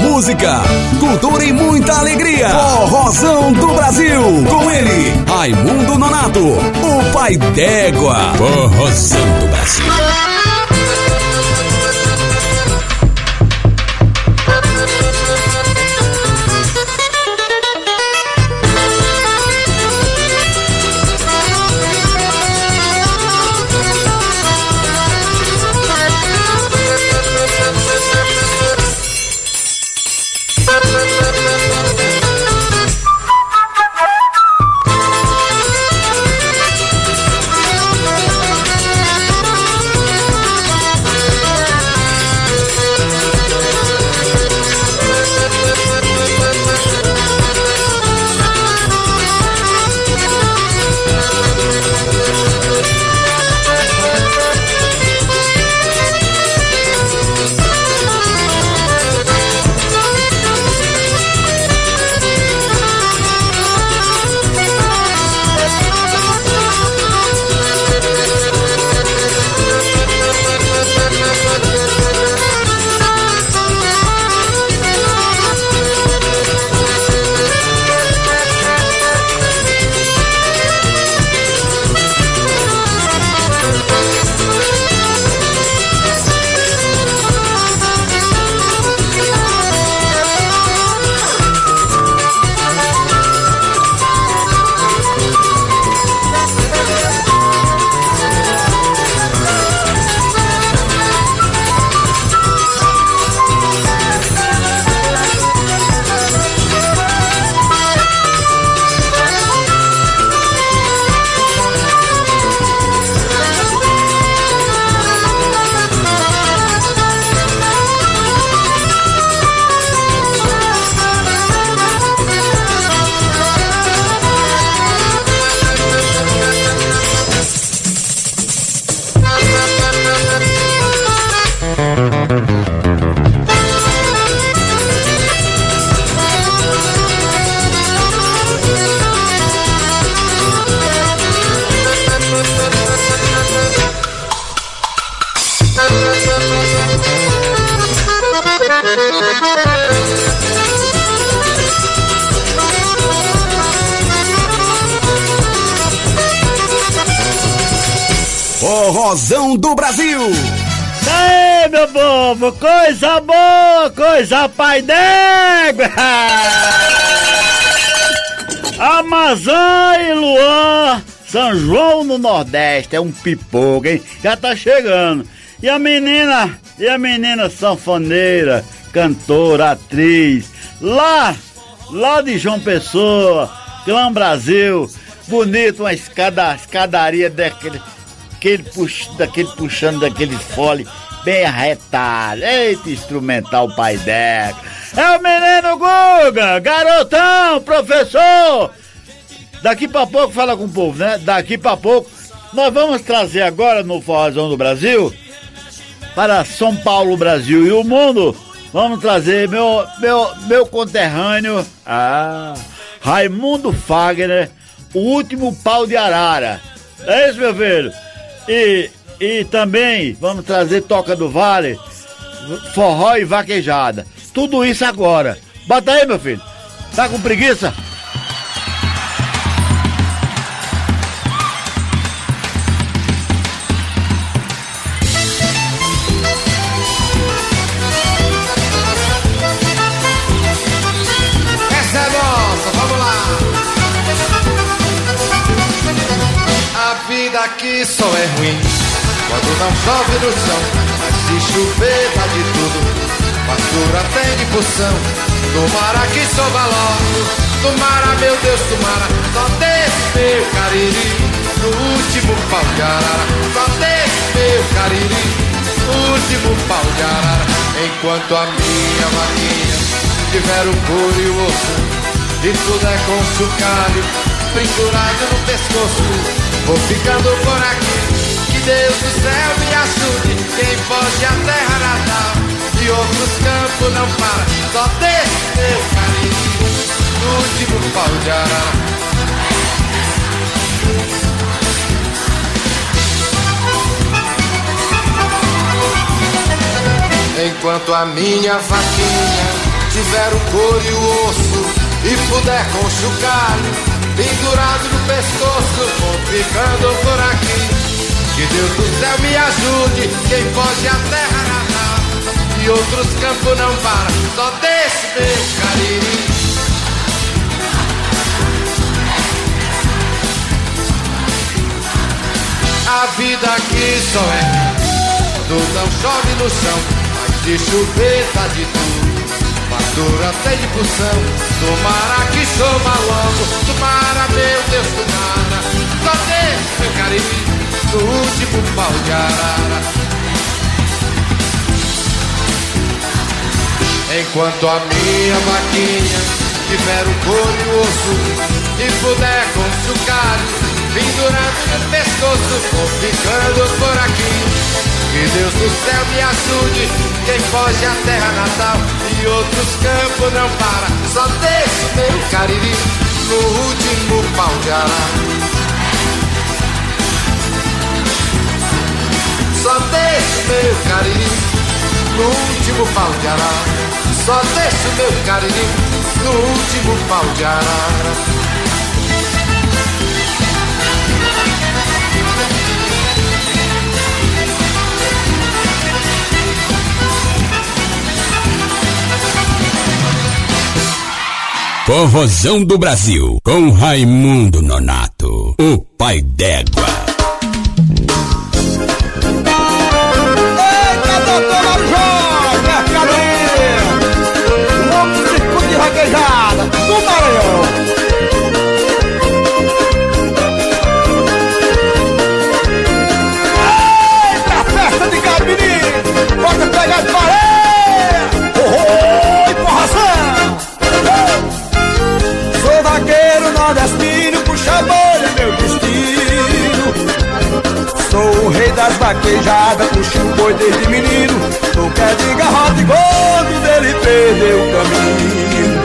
Música, cultura e muita alegria. Forrozão do Brasil. Com ele, Raimundo Nonato, o pai d'égua. Forrozão do Brasil. Povo, coisa boa, coisa pai d'égua. Amazã e Luan, São João no Nordeste, é um pipoco, hein? Já tá chegando. E a menina, e a menina sanfoneira, cantora, atriz, lá, lá de João Pessoa, Clã Brasil, bonito, uma escada, escadaria daquele, aquele pux, daquele puxando daquele fole bem arretado. Eita, instrumental pai d'égua. É o menino Guga, garotão, professor. Daqui pra pouco fala com o povo, né? Daqui pra pouco nós vamos trazer agora no Forrozão do Brasil para São Paulo, Brasil e o mundo. Vamos trazer meu meu meu conterrâneo, ah, Raimundo Fagner, o último pau de arara. É isso, meu filho? E e também vamos trazer Toca do Vale, forró e vaquejada. Tudo isso agora. Bota aí, meu filho. Tá com preguiça? É vida aqui só é ruim quando não chove no chão, mas se chover dá de tudo. Vassoura tem de porção, tomara que chova logo, tomara, meu Deus, tomara, só desse meu cariri, no último pau de arara, só desse meu cariri, no último pau de arara, enquanto a minha vaquinha tiver o couro e o osso, e puder com chocalho, pendurado no pescoço, vou ficando por aqui. Deus do céu me ajude, quem pode a terra natal e outros campos não para, só desse meu carinho, no último pau de arara. Enquanto a minha vaquinha tiver o couro e o osso e puder com chocalho pendurado no pescoço, vou ficando por aqui. Que Deus do céu me ajude, quem pode a terra natal e outros campos não para, só desse meu carinho. A vida aqui só é, tudo não chove no chão de chover tá de tudo, fartura tem de porção. Tomara que chova logo, tomara, meu Deus, tomara. Só deixa meu carinho no último pau de arara. Enquanto a minha vaquinha tiver o couro e o osso e puder com sucalho pendurado no pescoço, vou ficando por aqui. Que Deus do céu me ajude, quem foge a terra natal e outros campos não para. Só deixo meu cariri no último pau de arara. Só deixo meu cariri no último pau de arara. Só deixo meu cariri no último pau de arara. Corrosão do Brasil, com Raimundo Nonato, o pai d'égua. Vaquejadas, puxo o boi desde menino. Tu quer de garrote gordo, dele perdeu o caminho.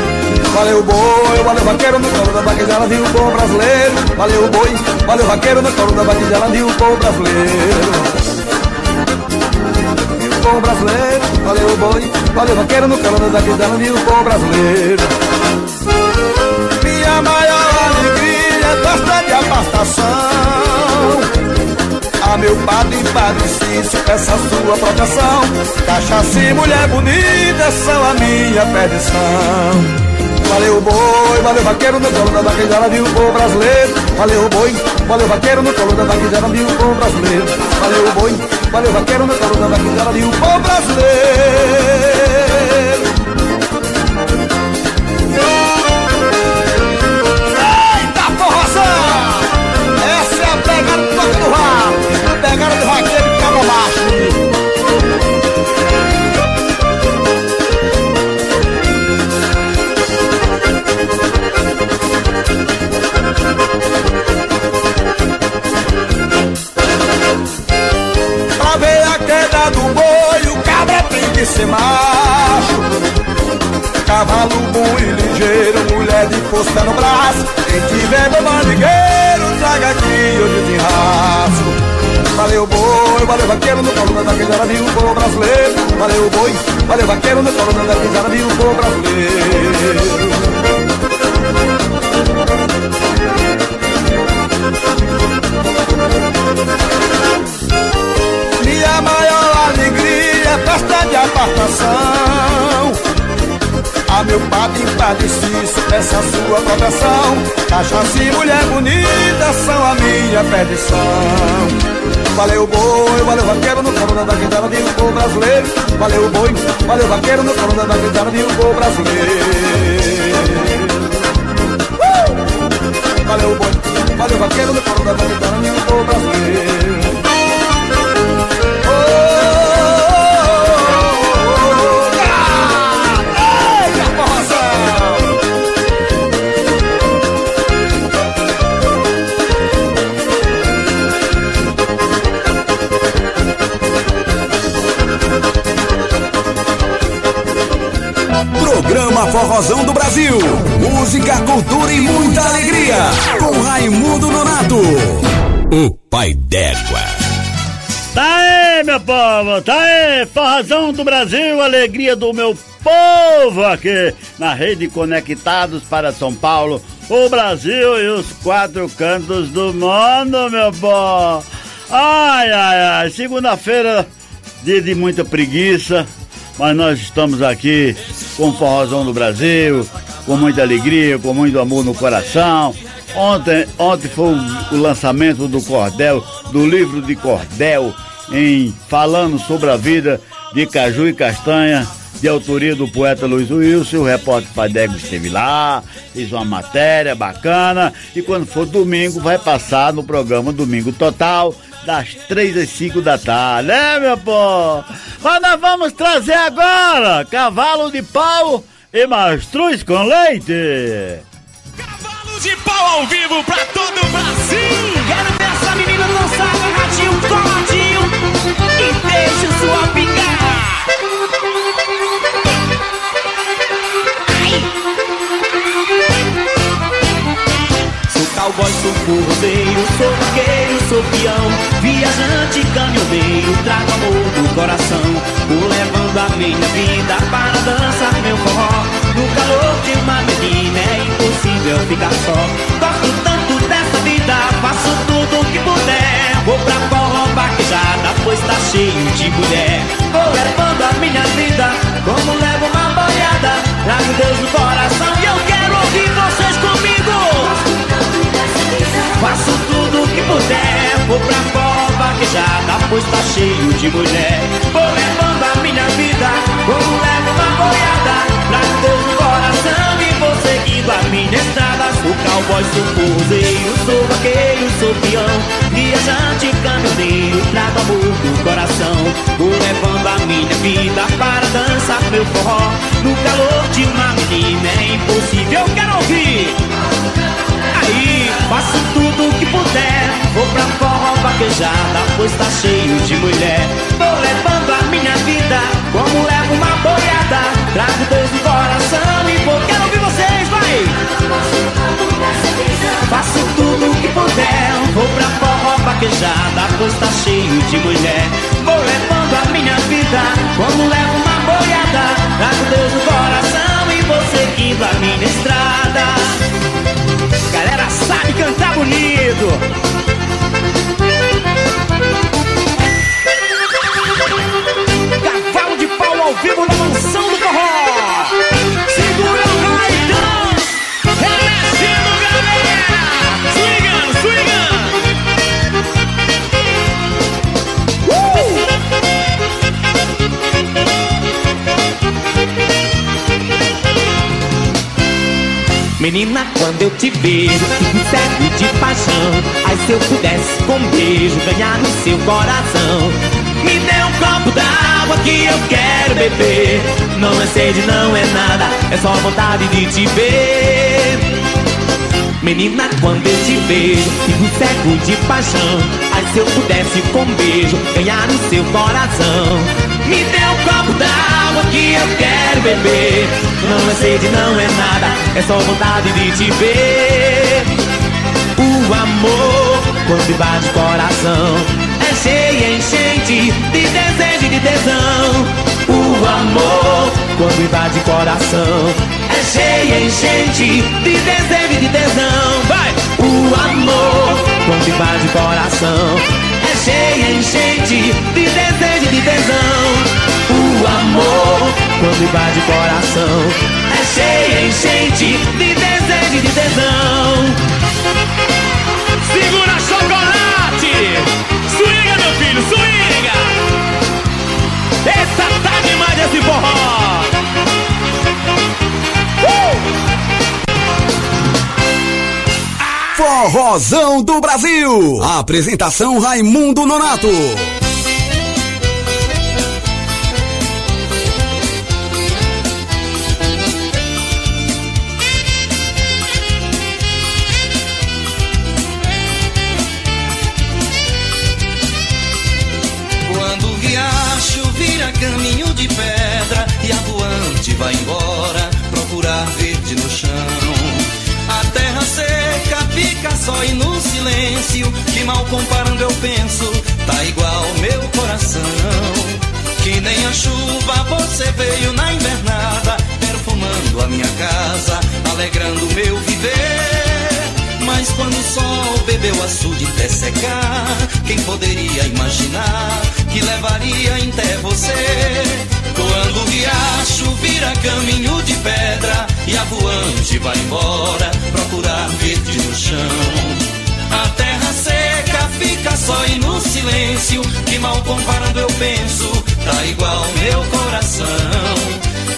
Valeu boi, valeu vaqueiro no colo da vaquejada, viu o bom brasileiro. Valeu boi, valeu vaqueiro no colo da vaquejada, viu o bom brasileiro. Viu o bom brasileiro, valeu boi, valeu vaqueiro no colo da vaquejada, viu o bom brasileiro. Minha maior alegria é festa de abastação. A meu padre padre Cício, peça sua proteção. Cachaça e mulher bonita são a minha perdição. Valeu boi, valeu vaqueiro no colo da vaquejada, viu o povo brasileiro. Valeu boi, valeu vaqueiro no colo da vaquejada, viu o povo brasileiro. Valeu boi, valeu vaqueiro no colo da vaquejada, viu o povo brasileiro. Do boi, o cabra tem que ser macho. Cavalo bom e ligeiro, mulher de força no braço. Quem tiver bom mandigueiro, traga aqui eu. Valeu boi, valeu vaqueiro no colo da vaquejada, viu o povo brasileiro. Valeu boi, valeu vaqueiro no colo da vaquejada, viu o povo brasileiro. É festa de apartação. A meu padre padre Cício, peça sua proteção. Cachaça e mulher bonita são a minha perdição. Valeu boi, valeu vaqueiro no colo da guitarra de um povo brasileiro. Valeu boi, valeu vaqueiro no colo da guitarra de um povo brasileiro. Uh! Valeu boi, valeu vaqueiro no colo da guitarra de um povo brasileiro. Programa Forrozão do Brasil. Música, cultura e muita alegria. Com Raimundo Nonato. O pai d'égua. Tá aí, meu povo, tá aí, forrozão do Brasil, alegria do meu povo aqui na rede Conectados para São Paulo, o Brasil e os quatro cantos do mundo, meu povo. Ai, ai, ai, segunda-feira, dia de muita preguiça, mas nós estamos aqui com o Forrozão do Brasil, com muita alegria, com muito amor no coração. Ontem, ontem foi o, lançamento do Cordel, do livro de Cordel, em falando sobre a vida de Caju e Castanha, de autoria do poeta Luiz Wilson. O repórter Padego esteve lá, fez uma matéria bacana. E quando for domingo, vai passar no programa Domingo Total, das três às cinco da tarde, né, meu povo? Mas nós vamos trazer agora cavalo de pau e mastruz com leite. Cavalo de pau ao vivo pra todo o Brasil! Quero ver essa menina dançar agarradinho, coladinho e deixa sua pingar! Cowboy, sou forrozeiro, sou vaqueiro, sou peão Viajante, caminhoneiro, trago amor do coração Vou levando a minha vida para dançar meu forró. No calor de uma menina é impossível ficar só. Gosto tanto dessa vida, faço tudo o que puder. Vou pra forró vaquejada, pois tá cheio de mulher. Vou levando a minha vida, como levo uma boiada. Trago Deus no coração e eu quero ouvir vocês comigo Faço tudo o que puder, vou pra fora vaquejada, pois tá cheio de mulher. Vou levando a minha vida, como levo uma boiada, pra Deus no coração a minha estrada. Sou cowboy, sou forrozeiro, sou vaqueiro, sou peão, viajante, caminhoneiro, trago amor no coração. Vou levando a minha vida para dançar meu forró, no calor de uma menina é impossível, quero ouvir. Aí, faço tudo o que puder Vou pra forró vaquejada, pois tá cheio de mulher Vou levando a minha vida, como levo uma boiada Trago Deus no coração e vou, quero Faço tudo o que puder Vou pra forró vaquejada, pois tá cheio de mulher Vou levando a minha vida, como levo uma boiada Trago Deus no coração e vou seguindo a minha estrada Galera sabe cantar bonito. Cavalo de pau ao vivo na mansão do forró. Menina, quando eu te vejo, fico cego de paixão. Ai, se eu pudesse com beijo ganhar no seu coração. Me dê um copo d'água que eu quero beber. Não é sede, não é nada, é só vontade de te ver. Menina, quando eu te vejo, fico cego de paixão. Ai, se eu pudesse com beijo ganhar no seu coração. Me dê copo d'água que eu quero beber. Não é sede, não é nada, é só vontade de te ver. O amor, quando invade o coração, é cheio, enchente de desejo e de tesão. O amor, quando invade o coração, é cheio, enchente de desejo e de tesão. Vai! O amor, quando invade o coração, é cheio, enchente de desejo e de tesão. Amor, quando invade o coração, é cheio, enchente de desejo e de tesão. Segura chocolate! Swinga, meu filho, swinga! Eita, tá demais esse forró! Forrozão do Brasil. Apresentação Raimundo Nonato. Bebeu açude até secar, quem poderia imaginar que levaria até você? Quando o riacho vira caminho de pedra e a voante vai embora procurar verde no chão. A terra seca fica só e no silêncio. Que mal comparando eu penso, tá igual meu coração.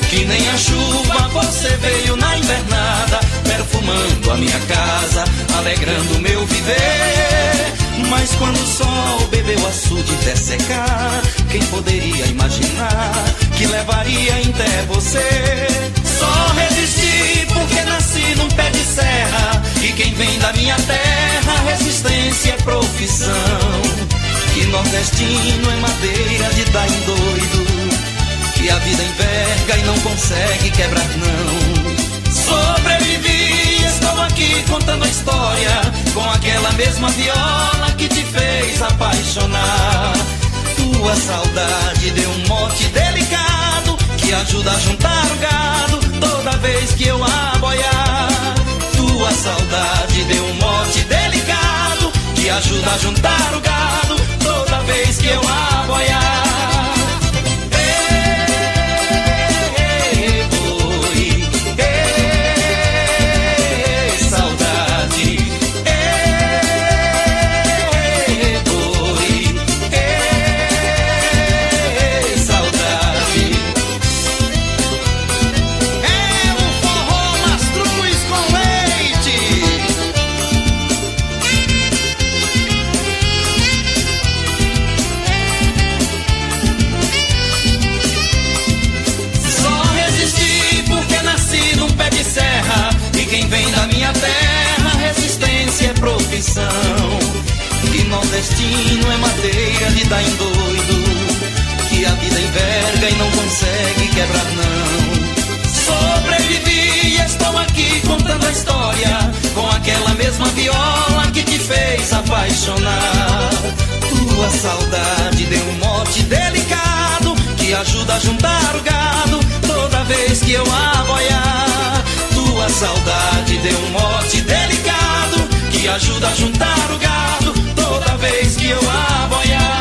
Que nem a chuva você veio na invernada, perfumando a minha casa, alegrando meu viver. Mas quando o sol bebeu açude até secar, quem poderia imaginar que levaria até você? Só resisti porque nasci num pé de serra e quem vem da minha terra, resistência é profissão. Que nordestino é madeira de dar em doido, que a vida enverga e não consegue quebrar não. Sobrevivi, estou aqui contando a história com aquela mesma viola que te fez apaixonar. Tua saudade deu um mote delicado que ajuda a juntar o gado toda vez que eu aboiar. Tua saudade deu um mote delicado que ajuda a juntar o gado toda vez que eu aboiar. Nordestino é madeira de dar em doido Que a vida enverga e não consegue quebrar não. Sobrevivi e estou aqui contando a história Com aquela mesma viola que te fez apaixonar. Tua saudade deu um mote delicado Que ajuda a juntar o gado toda vez que eu aboiar Tua saudade deu um mote delicado que ajuda a juntar o gado vez que eu aboiar. Ei,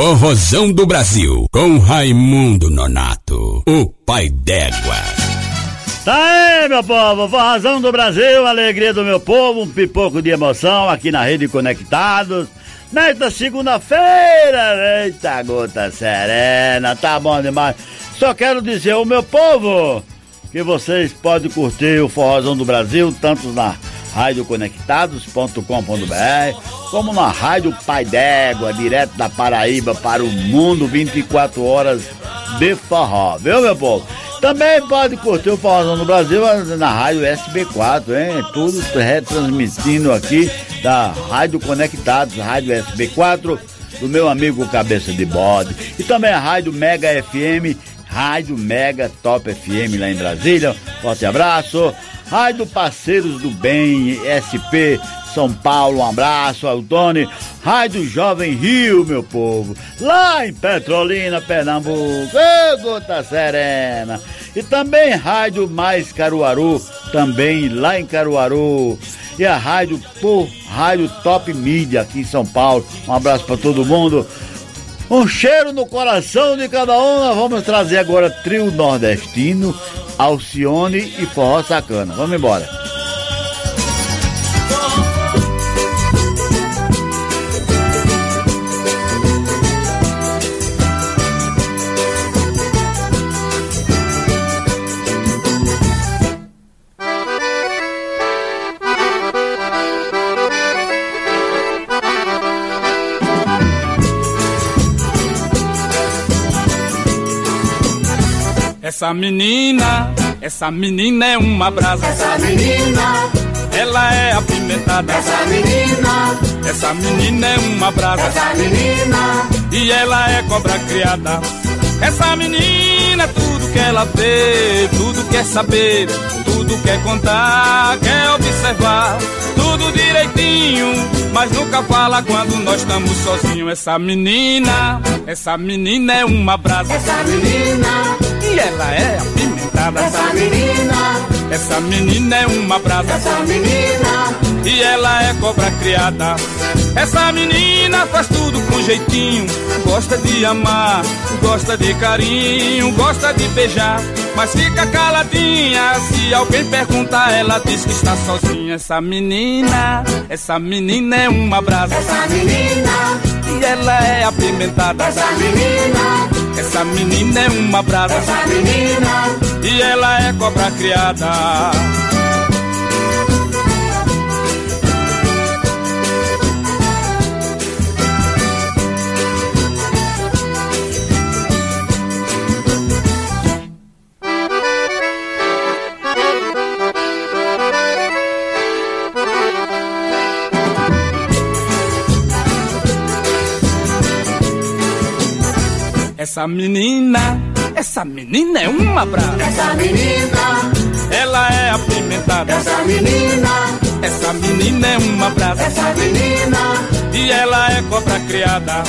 Corrosão do Brasil, com Raimundo Nonato, o pai d'égua. Tá aí, meu povo, forrazão do Brasil, alegria do meu povo, um pipoco de emoção aqui na Rede Conectados. Nesta segunda-feira, eita gota serena, tá bom demais. Só quero dizer ao meu povo que vocês podem curtir o Forrozão do Brasil, tanto na radioconectados.com.br, como na Rádio Pai d'Égua, direto da Paraíba para o mundo, 24 horas de forró, viu, meu povo? Também pode curtir o Forrozão do Brasil na Rádio SB4, hein? Tudo retransmitindo aqui da Rádio Conectados, Rádio SB4, do meu amigo Cabeça de Bode. E também a Rádio Mega FM, Rádio Mega Top FM lá em Brasília. Forte abraço. Rádio Parceiros do Bem, SP São Paulo, um abraço ao Tony. Rádio Jovem Rio, meu povo, lá em Petrolina, Pernambuco, Ê, gota serena. E também Rádio Mais Caruaru, também lá em Caruaru. E a Rádio, pô, Rádio Top Mídia aqui em São Paulo. Um abraço para todo mundo. Um cheiro no coração de cada um. Nós vamos trazer agora trio nordestino, Alcione e Forró Sacana. Vamos embora. Essa menina Essa menina é uma brasa. Essa menina. Ela é apimentada. Essa menina. Essa menina é uma brasa. Essa menina. E ela é cobra criada. Essa menina, tudo que ela vê, tudo quer saber, tudo quer contar, quer observar, tudo direitinho, mas nunca fala quando nós estamos sozinhos. Essa menina, essa menina é uma brasa. Essa menina. E ela é apimentada. Essa menina. Essa menina é uma brasa. Essa menina. E ela é cobra criada. Essa menina faz tudo com jeitinho. Gosta de amar, gosta de carinho, gosta de beijar. Mas fica caladinha. Se alguém perguntar, ela diz que está sozinha. Essa menina, essa menina é uma brasa. Essa menina. E ela é apimentada. Essa menina. Essa menina é uma brasa. Essa menina. E ela é cobra criada. Essa menina, essa menina é uma brava. Essa menina. Ela é apimentada. Essa menina. Essa menina é uma brasa. Essa menina. E ela é cobra criada.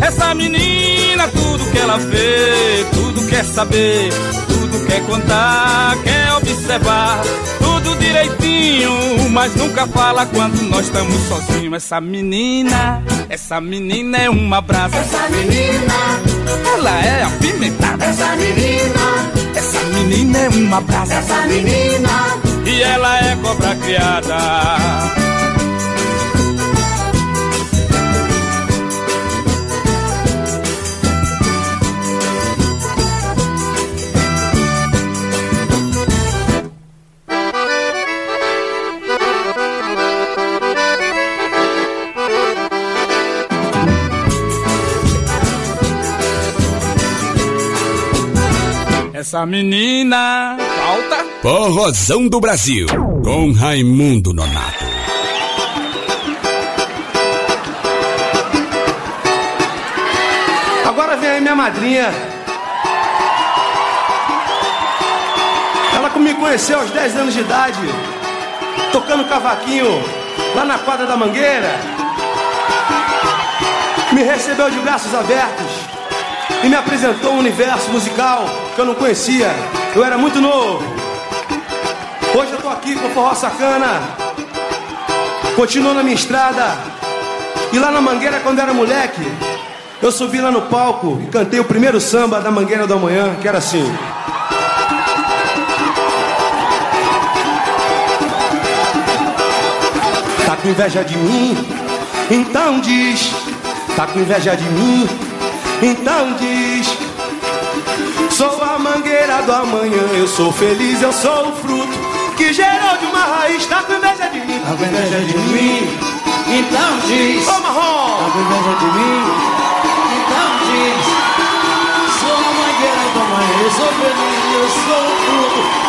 Essa menina, tudo que ela vê, tudo quer saber, tudo quer contar, quer observar, tudo direitinho, mas nunca fala quando nós estamos sozinhos. Essa menina, essa menina é uma brasa. Essa menina. Ela é apimentada. Essa menina. Essa menina é uma brasa. Essa menina. E ela é cobra criada. Essa menina falta. Forrozão do Brasil, com Raimundo Nonato. Agora vem aí minha madrinha. Ela me conheceu aos 10 anos de idade, tocando cavaquinho lá na quadra da Mangueira. Me recebeu de braços abertos e me apresentou um universo musical que eu não conhecia. Eu era muito novo. Hoje eu tô aqui com o Forró Sacana. Continuo na minha estrada. E lá na Mangueira, quando eu era moleque, eu subi lá no palco e cantei o primeiro samba da Mangueira do Amanhã, que era assim. Tá com inveja de mim? Então diz. Tá com inveja de mim? Então diz. Sou a mangueira do amanhã, eu sou feliz, eu sou o fruto que gerou de uma raiz. Tá com inveja de mim? Tá com inveja de mim? Então diz. Ô marrom! Tá com inveja de mim? Então diz. Sou a mangueira do amanhã, eu sou feliz, eu sou o fruto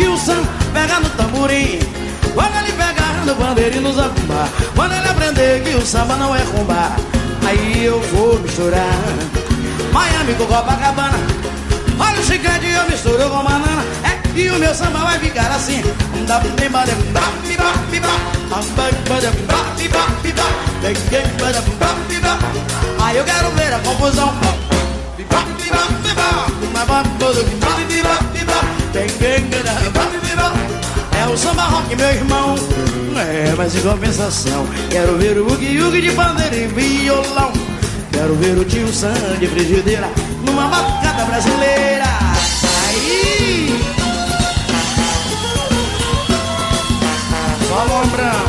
o Sam pega no tamborim. Quando ele pegar no bandeirinho nos zabumba. Quando ele aprender que o samba não é rumba. Aí eu vou misturar Miami com Copacabana. Olha o chiclete eu misturo com banana. É E o meu samba vai ficar assim. Aí eu quero ver a confusão. É o samba rock, meu irmão. É, mas em compensação, quero ver o Ugi de bandeira e violão. Quero ver o tio Sam de frigideira numa batucada brasileira. Aí! Só lombrão.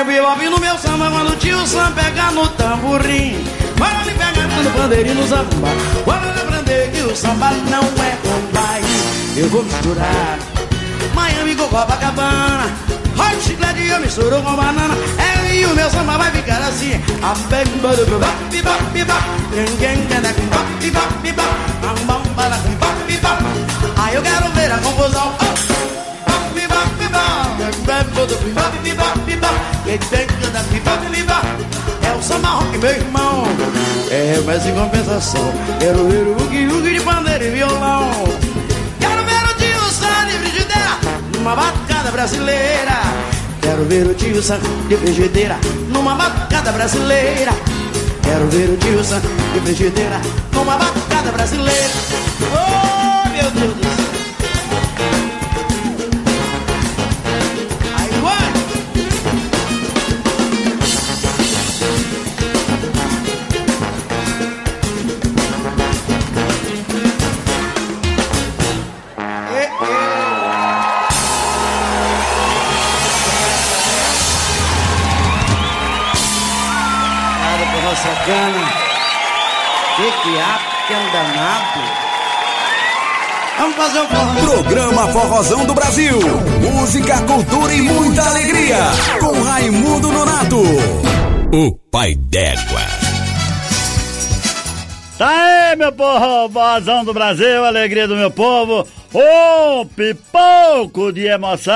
O bebop no meu samba quando o tio Sam pega no tamborim. Quando ele pega no bandeirinho no. Quando ele aprender que o samba não é combate, eu vou misturar Miami com Copacabana. Hot chiclete eu misturo com banana. É, e o meu samba vai ficar assim. A bang bada bop bop bop. Gang gang com bop bop bop. Bam bam bada bop bop. Aí eu quero ver a confusão. É o samba rock, meu irmão. É, mas em compensação, quero ver o Ugi de bandeira e violão. Quero ver o tio Sam de frigideira numa batucada brasileira. Quero ver o tio Sam de frigideira numa batucada brasileira. Quero ver o tio Sam de frigideira numa batucada brasileira. Oh, Sacana. Que que há, que é um danado. Vamos fazer um forró. Programa Forrozão do Brasil. Música, cultura e muita alegria. Com Raimundo Nonato. O pai d'égua. Tá aí, meu povo, vozão do Brasil, alegria do meu povo. Ô, pipoco de emoção!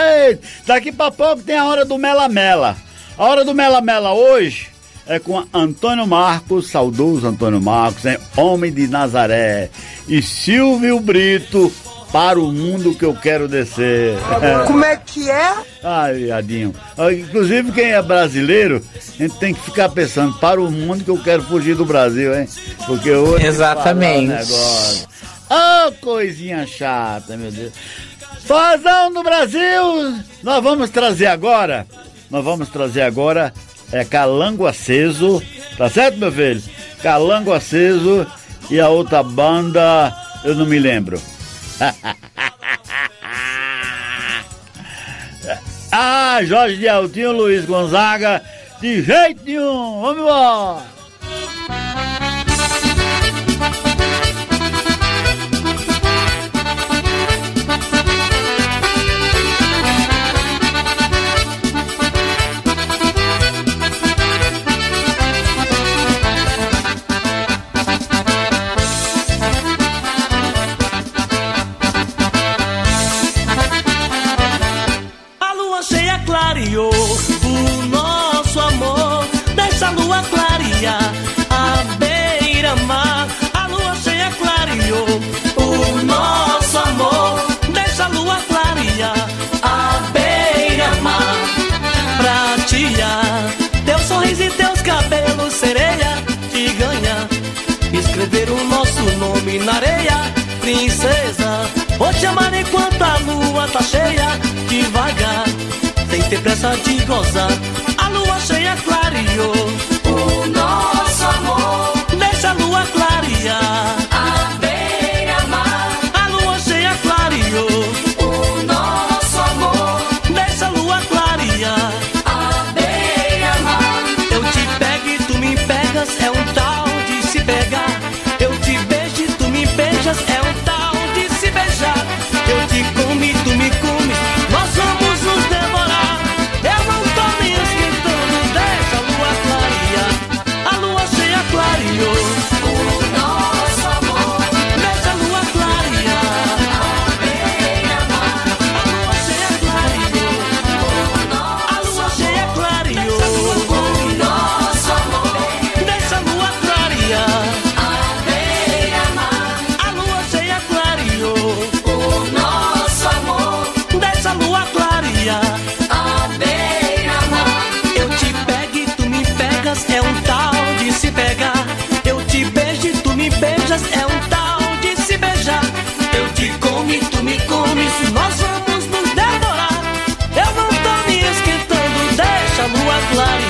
Ei, daqui pra pouco tem a hora do Mela Mela. A hora do Mela Mela hoje é com Antônio Marcos, saudoso Antônio Marcos, hein? Homem de Nazaré. E Silvio Brito, para o mundo que eu quero descer. Como é que é? Ai, viadinho. Ah, Inclusive, quem é brasileiro, a gente tem que ficar pensando, para o mundo que eu quero fugir do Brasil, hein? Porque hoje. Exatamente. negócio. Ô, coisinha chata, meu Deus. Fazão do Brasil! Nós vamos trazer agora. Nós vamos trazer agora. É Calango Aceso. Tá certo, meu filho? Calango Aceso. E a outra banda. Eu não me lembro. Ah, Jorge de Altinho, Luiz Gonzaga, de jeito nenhum, vamos embora! Na areia, princesa. Vou te amar enquanto a lua tá cheia, devagar, sem ter pressa de gozar. A lua cheia clareou o nosso amor. Deixa a lua clarear deixa a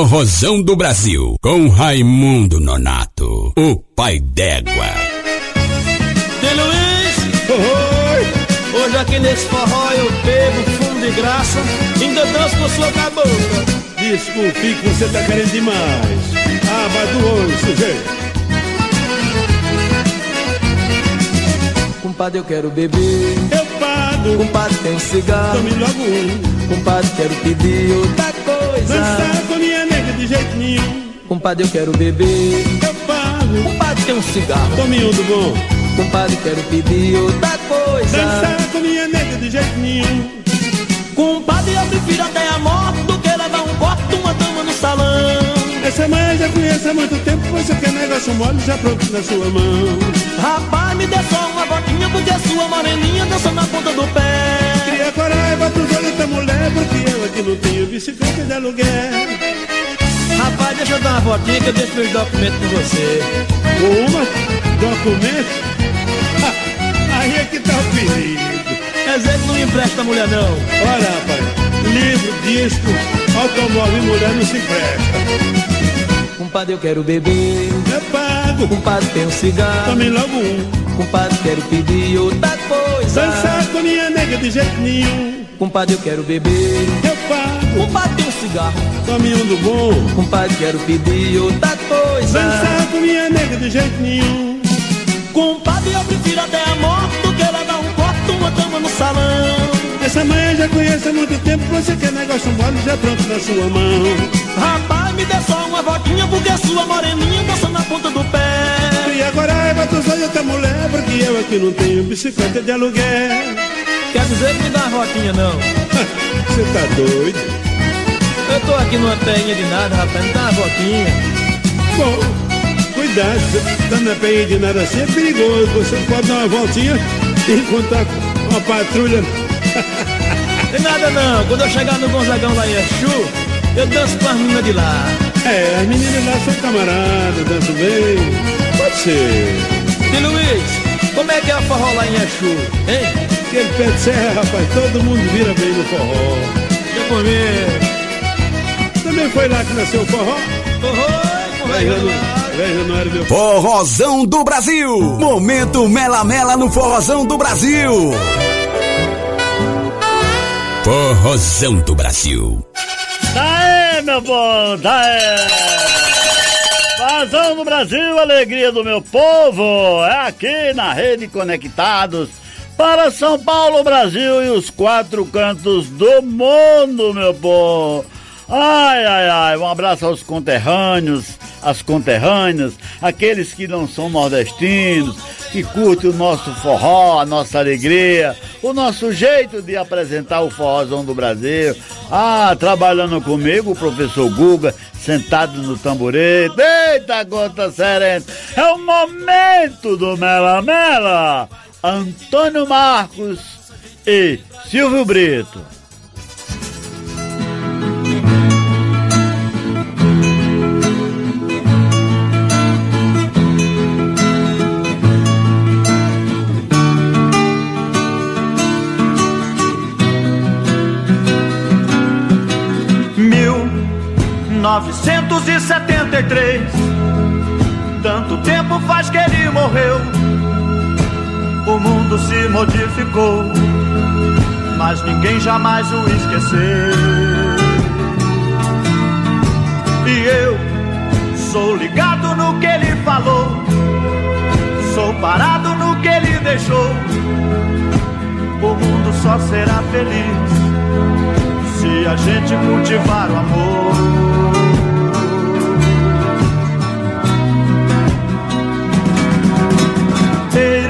Forrozão do Brasil, com Raimundo Nonato, o pai d'égua. De Luiz, Oi. hoje aqui nesse forró eu bebo fundo de graça, ainda danço com sua cabocla. Desculpe que você tá querendo demais. Ah, vai do olho, sujeito. Compadre, eu quero beber. Eu pago. Compadre, tem um cigarro. Tome logo um. Compadre, quero pedir outra coisa. Dançar com de jeito nenhum. Compadre, eu quero beber. Eu pago. Compadre, tem um cigarro. Tome um do bom. Compadre, quero pedir outra coisa. Dançar com minha nega de jeito nenhum. Compadre, eu prefiro até a morte do que levar um corte, uma dama no salão. Essa mãe já conheço há muito tempo. Você quer negócio mole já pronto na sua mão. Rapaz, me dê só uma voltinha porque sua moreninha dança na ponta do pé. Cria coragem, bota os olhos da mulher. Porque eu aqui não tenho bicicleta de aluguel. Rapaz, deixa eu dar uma voltinha que eu deixo meus documentos com você. Uma? Documento? Aí é que tá o perigo. Quer dizer que não me empresta a mulher não. Olha, rapaz, livro, disco, automóvel e mulher não se empresta. Compadre, eu quero beber. Eu pago. Compadre, tem um cigarro. Tome logo um. Compadre, quero pedir outra coisa. Dançar com minha nega de jeito nenhum. Compadre, eu quero beber. Eu. Compadre, tem um cigarro. Um do bom. Compadre, quero pedir outra coisa. Dançar com minha nega de jeito nenhum. Compadre, eu prefiro até a morte do que levar um corte, uma dama no salão. Essa mãe já conheço há muito tempo. Você quer negócio mole já pronto na sua mão. Rapaz, me dê só uma voltinha porque sua moreninha dança na ponta do pé. E agora é bota os olhos da mulher. Porque eu aqui não tenho bicicleta de aluguel. Quer dizer que me dá uma voltinha não? Você tá doido? Eu tô aqui numa peinha de nada, rapaz, me dá uma voltinha. Bom, cuidado, dando a peinha de nada assim é perigoso. Você pode dar uma voltinha e encontrar uma patrulha. Tem nada não, quando eu chegar no Gonzagão lá em Exu, eu danço com as meninas de lá. É, as meninas lá são camaradas, dançam bem. Pode ser. E Luiz, como é que é o forró lá em Exu, hein? Aquele pé de serra, rapaz, todo mundo vira bem no forró. Já comigo. Também foi lá que nasceu o forró? Forró, Vai, Januário. Vai, Januário, meu Forrozão do Brasil. Momento Mela Mela no Forrozão do Brasil. Forrozão do Brasil. Daí, meu bom, daí! Vazão do Brasil, alegria do meu povo! É aqui na Rede Conectados para São Paulo, Brasil e os quatro cantos do mundo, meu povo! Ai, ai, ai, um abraço aos conterrâneos, às conterrâneas, aqueles que não são nordestinos, que curtem o nosso forró, a nossa alegria, o nosso jeito de apresentar o forrozão do Brasil. Ah, trabalhando comigo, o professor Guga, sentado no tamborete. Eita, gota serena! É o momento do Mela Mela! Antônio Marcos e Silvio Brito. Mil novecentos e setenta e três. Tanto tempo faz que ele morreu mundo se modificou, mas ninguém jamais o esqueceu. E eu sou ligado no que ele falou, sou parado no que ele deixou. O mundo só será feliz se a gente cultivar o amor. Hey,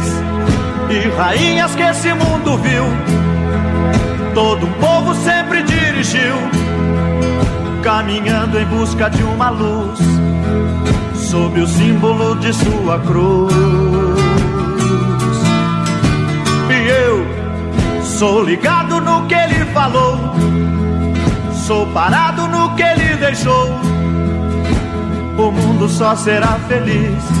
rainhas que esse mundo viu, todo povo sempre dirigiu, caminhando em busca de uma luz, sob o símbolo de sua cruz. E eu sou ligado no que ele falou, sou parado no que ele deixou. O mundo só será feliz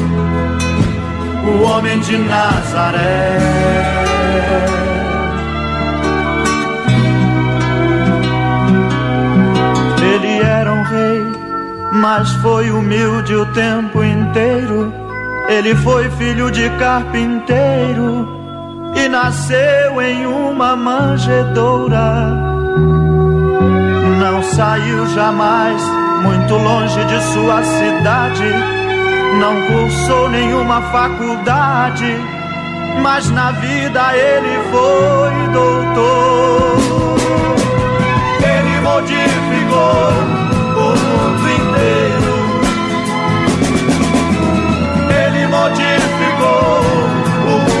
o homem de Nazaré. Ele era um rei, mas foi humilde o tempo inteiro. Ele foi filho de carpinteiro e nasceu em uma manjedoura. Não saiu jamais muito longe de sua cidade, não cursou nenhuma faculdade, mas na vida ele foi doutor. Ele modificou o mundo inteiro. Ele modificou o mundo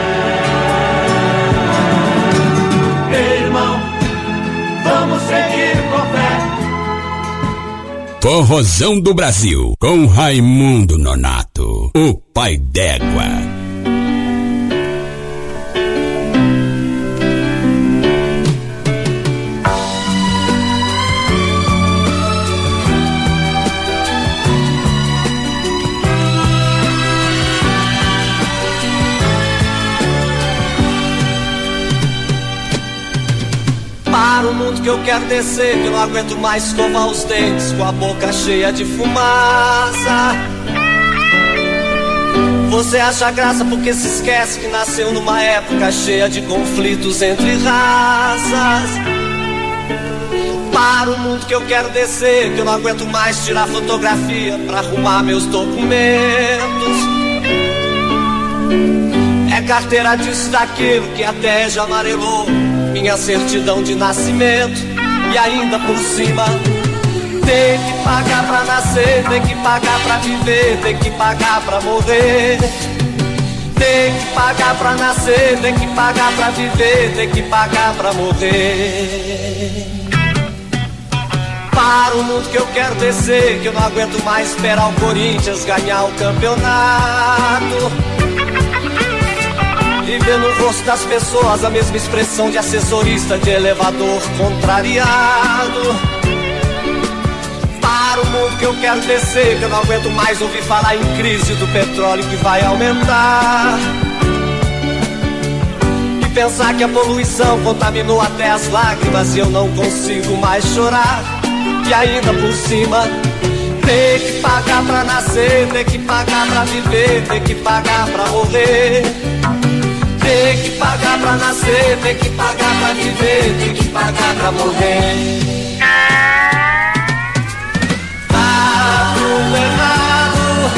Forrozão do Brasil, com Raimundo Nonato, o pai d'égua. Quero descer, que eu não aguento mais escovar os dentes com a boca cheia de fumaça. Você acha graça porque se esquece que nasceu numa época cheia de conflitos entre raças. Para o mundo que eu quero descer, que eu não aguento mais tirar fotografia pra arrumar meus documentos. É carteira disso daquilo que até já amarelou minha certidão de nascimento e ainda por cima tem que pagar pra nascer, tem que pagar pra viver, tem que pagar pra morrer. Tem que pagar pra nascer, tem que pagar pra viver, tem que pagar pra morrer. Para o mundo que eu quero descer, que eu não aguento mais esperar o Corinthians ganhar o campeonato. E ver no rosto das pessoas a mesma expressão de assessorista de elevador contrariado. Para o mundo que eu quero descer, que eu não aguento mais ouvir falar em crise do petróleo que vai aumentar. E pensar que a poluição contaminou até as lágrimas e eu não consigo mais chorar. E ainda por cima, ter que pagar pra nascer, ter que pagar pra viver, ter que pagar pra morrer. Ter que pagar pra nascer, ter que pagar pra viver, ter que pagar pra morrer. Tá tudo errado,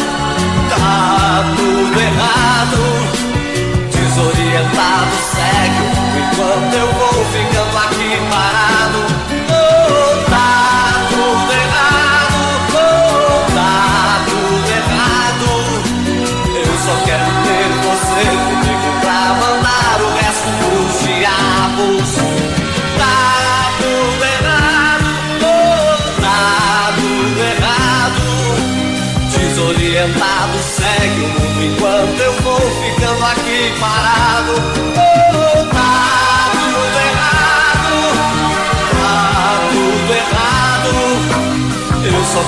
tá tudo errado. Desorientado, cego, enquanto eu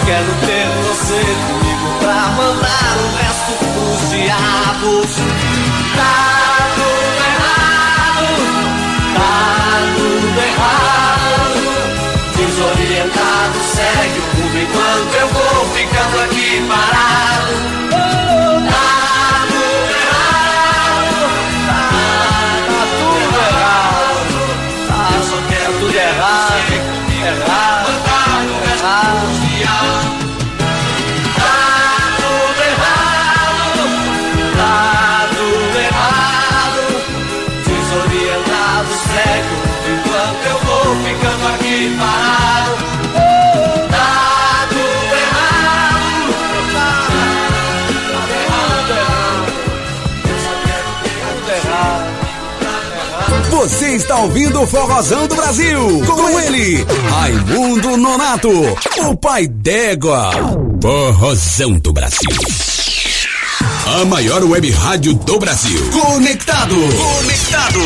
quero ter você está ouvindo o Forrozão do Brasil. Com ele, Raimundo Nonato, o pai d'égua. Forrozão do Brasil. A maior web rádio do Brasil. Conectado. Conectado.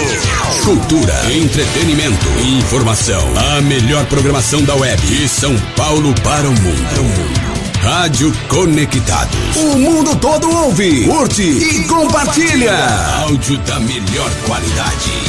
Cultura, entretenimento, informação. A melhor programação da web. De São Paulo para o mundo. Rádio Conectados. O mundo todo ouve, curte e compartilha. Áudio da melhor qualidade.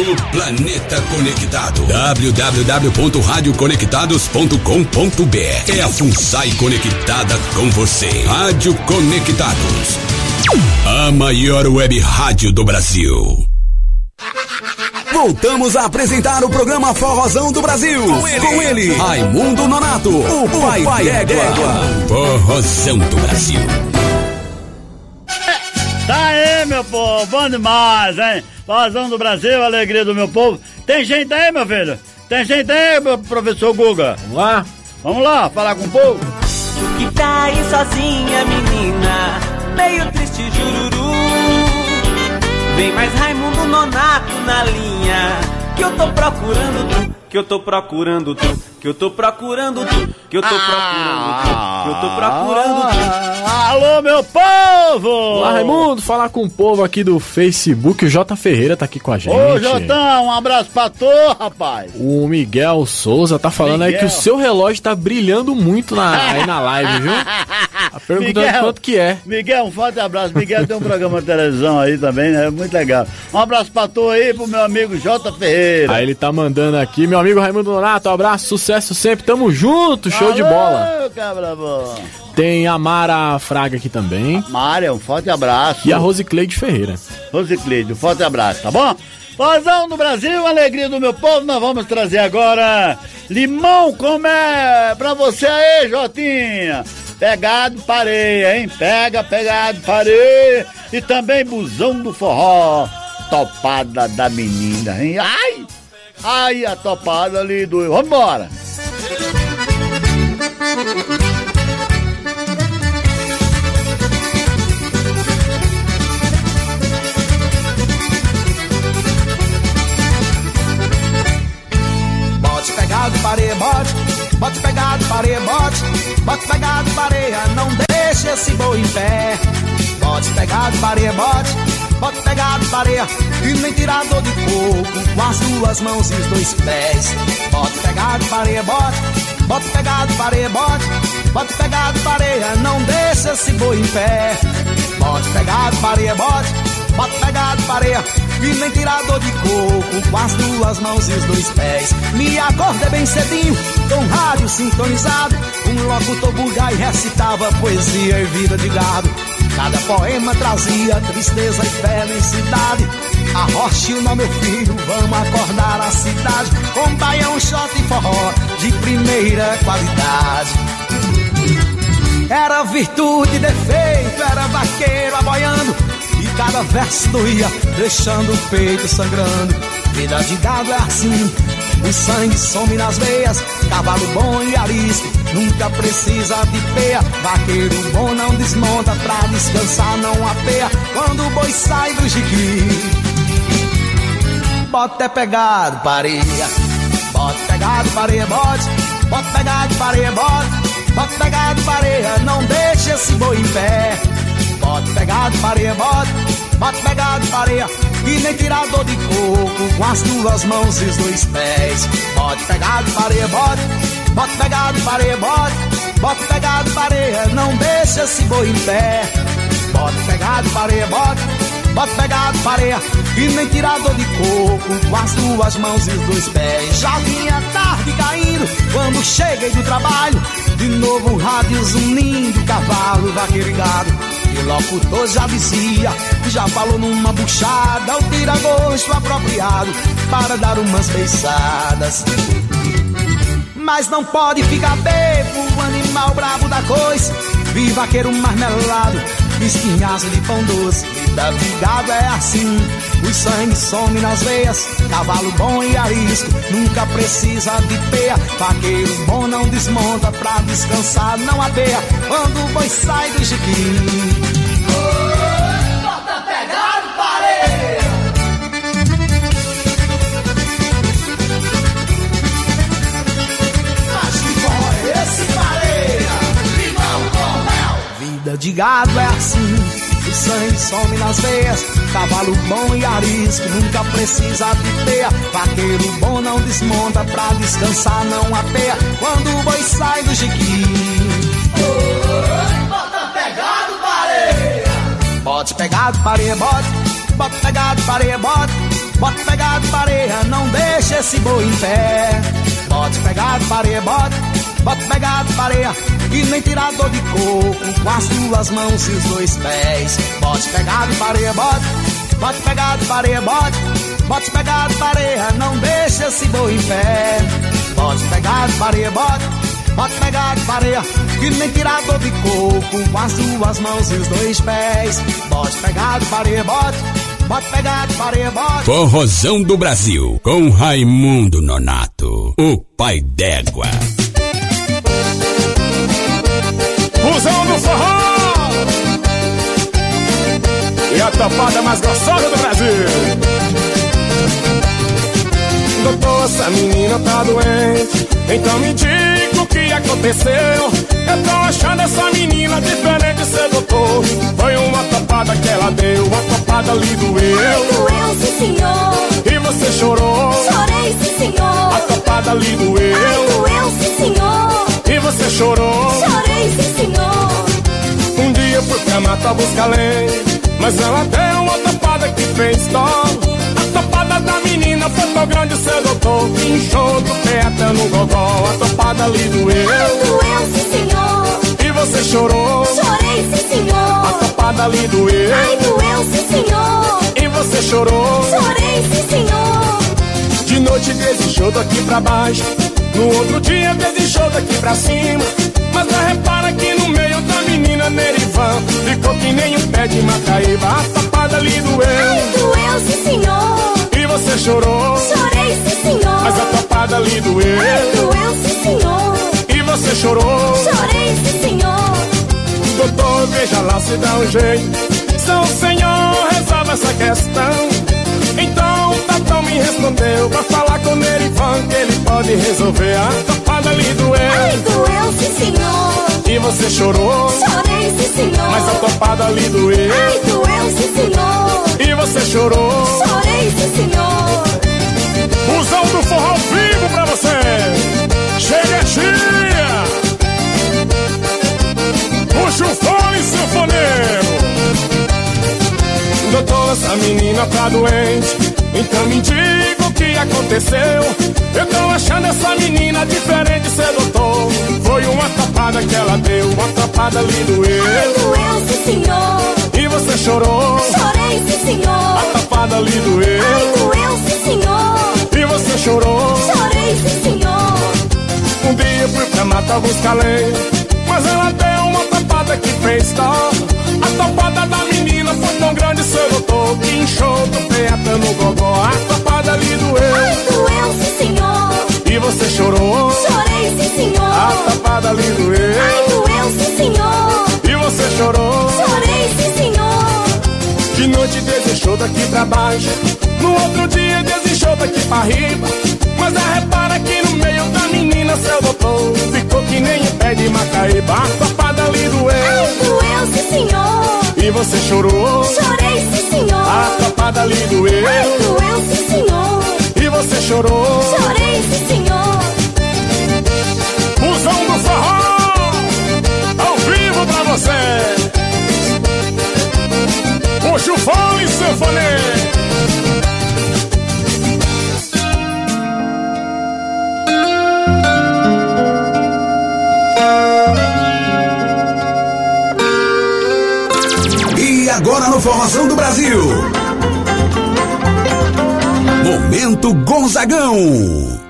O planeta conectado. www.radioconectados.com.br É a FUNSAI conectada com você. Rádio Conectados. A maior web rádio do Brasil. Voltamos a apresentar o programa Forrozão do Brasil. Com ele, com ele Raimundo Nonato, o pai, pai d'égua. Forrozão do Brasil. Meu povo, bom demais, hein? Forrozão do Brasil, alegria do meu povo. Tem gente aí, meu filho? Tem gente aí, meu professor Guga? Vamos lá? Vamos lá, falar com o povo? que tá aí sozinha, menina, meio triste jururu. Vem mais Raimundo Nonato na linha, que eu tô procurando tu, que eu tô procurando tu, que eu tô procurando tu, que eu tô procurando tu, que eu tô procurando tu. Alô, meu povo! Olá, Raimundo, falar com o povo aqui do Facebook. O J Ferreira tá aqui com a gente. Ô, Jotão, um abraço pra tu, rapaz. O Miguel Souza tá falando aí Miguel. que o seu relógio tá brilhando muito na, aí na live, viu? Tá perguntando Miguel. quanto que é. Miguel, um forte abraço. Miguel tem um programa de televisão aí também, né? Muito legal. Um abraço pra tu aí, pro meu amigo J Ferreira. Aí ele tá mandando aqui, meu amigo Raimundo Nonato, um abraço, sucesso sempre, tamo junto, show de bola. Cabra bom. Tem a Mara Fraga aqui também. Mária, um forte abraço. E a Rosicleide Ferreira. Rosicleide, um forte abraço, tá bom? Vozão do Brasil, alegria do meu povo, nós vamos trazer agora limão como é pra você aí, Jotinha. Pegado pareia, hein? Pega, pegado pareia. E também busão do forró, topada da menina, hein? Ai! Ai, a topada ali do... Vambora! pegado, parei, bote. Bote pegado, parei, bote. Bote pegado, pareia, não deixa esse boi em pé. Bote pegado, pareia, bote. Bote pegado, pareia. E nem tirador de coco, com as duas mãos e os dois pés. Bote pegado, pareia, bote. Bote pegado, pareia, bote. Bote pegado, pareia, não deixa esse boi em pé. Bote pegado, pareia, bote. Bote pegado, pareia. E nem tirador de coco com as duas mãos e os dois pés. Me acordei bem cedinho, com rádio sintonizado. Um locutor bugai recitava poesia e vida de gado. Cada poema trazia tristeza e felicidade. Arroche o nome, meu filho, vamos acordar a cidade. Com baião, shot e forró de primeira qualidade. Era virtude, defeito, era vaqueiro aboiando. E cada verso doía, deixando o peito sangrando. Vida de gado é assim, o sangue some nas veias. Cavalo bom e arisco, nunca precisa de peia. Vaqueiro bom não desmonta, pra descansar não apeia. Quando o boi sai do jiqui, bota é pegado, pareia. Bota pegado, pareia, bote. Bota pegado, pareia, bote. Bota pegado, pareia, não deixa esse boi em pé. Bota pegado, pareia, bote. Bota pegado, pareia, e nem tirador de coco, com as duas mãos e os dois pés. Bote pegado, pareia, bote. Bota pegado, pareia, bote. Bota pegado, pareia, não deixa esse boi em pé. Bota pegado, pareia, bote. Bota pegado, pareia, e nem tirador de coco, com as duas mãos e os dois pés. Já vinha tarde caindo, quando cheguei do trabalho, de novo rádio zunindo, cavalo, vaqueiro e gado. E locutor já dizia, já falou numa buchada, o tira-gosto apropriado para dar umas beiçadas. Mas não pode ficar bebo, animal brabo da coisa. Vi vaqueiro marmelado, espinhaço de pão doce. Vida de gado é assim, o sangue some nas veias. Cavalo bom e arisco, nunca precisa de peia. Vaqueiro bom não desmonta, pra descansar não apeia. Quando o boi sai do jiquim. De gado é assim, o sangue some nas veias. Cavalo bom e arisco, nunca precisa de peia. Vaqueiro bom não desmonta, pra descansar não apeia. Quando o boi sai do jiqui. Bota pegado, pareia. Bote pegado, pareia, bote. Bote pegado, pareia, bote. Bote pegado, pareia, não deixa esse boi em pé. Bote pegado, pareia, bote. Bote pegado, pareia, e nem tirador de coco, com as duas mãos e os dois pés. Bote pegado, pareia, bote. Bote pegado, pareia, bote. Bote pegado, pareia, não deixa esse boi em pé. Bote pegado, pareia, bote. Bote pegado, pareia, e nem tirador de coco, com as duas mãos e os dois pés. Bote pegado, pareia, bote. Bote pegado, pareia, bote. Forrozão do Brasil, com Raimundo Nonato, o pai d'égua. Fusão do forró! E a topada mais gostosa do Brasil! Doutor, essa menina tá doente. Então me diga o que aconteceu. Eu tô achando essa menina diferente, cê doutor. Foi uma topada que ela deu Uma topada lhe doeu. Doeu, sim senhor. E você chorou. Chorei, sim senhor. A topada lhe doeu. Doeu, sim senhor E você chorou. Chorei, sim senhor. Um dia fui pra mata buscar lenha Mas ela deu uma topada que fez dó. A topada da menina foi tão grande, cê doutor Que inchou do pé até no gogó. A topada lhe doeu. Doeu, sim senhor. E você chorou. Chorei, sim senhor. A topada lhe doeu. Ai, doeu, sim senhor. E você chorou. Chorei, sim senhor. De noite desistiu daqui pra baixo No outro dia desistiu daqui pra cima Mas não repara que no meio da menina Nerivan Ficou que nem um pé de Macaíba A topada lhe doeu. Ai, doeu, sim senhor. E você chorou. Chorei, sim senhor. Mas a topada lhe doeu. Ai, doeu, sim senhor. E você chorou. Chorei, sim senhor. Doutor, veja lá se dá um jeito. São Senhor, resolve essa questão Então, tão me escondeu Pra falar com o Nerivan que ele pode resolver. A topada lhe doeu. Ai, doeu, sim, senhor. E você chorou. Chorei, sim, senhor. Mas a topada lhe doeu. Ai, doeu, sim, senhor. E você chorou. Chorei, sim, senhor. Fusão do forró vivo pra você. Chega, tia. Puxa o fone, sanfoneiro Doutor, essa menina tá doente Então me diga o que aconteceu Eu tô achando essa menina diferente, cê doutor Foi uma tapada que ela deu Uma tapada lhe doeu Ai, doeu, sim, senhor. E você chorou Chorei, sim, senhor. A tapada lhe doeu Ai, doeu, sim, senhor. E você chorou Chorei, sim, senhor. Um dia fui pra mata buscar lenha Mas ela deu uma tapada que fez dó A tapada da menina foi tão grande, notou Que pra baixo No outro dia desejou daqui pra riba Mas a repara que no meio da menina seu doutor Ficou que nem em pé de Macaíba A tapada lhe Ai, doeu doeu, sim, senhor. E você chorou Chorei, sim, senhor. A tapada lhe Ai, doeu doeu, sim, senhor. E você chorou Chorei, sim, senhor. Fusão do forró Ao vivo pra você Puxa o fone, E agora no Formação do Brasil. Momento Gonzagão.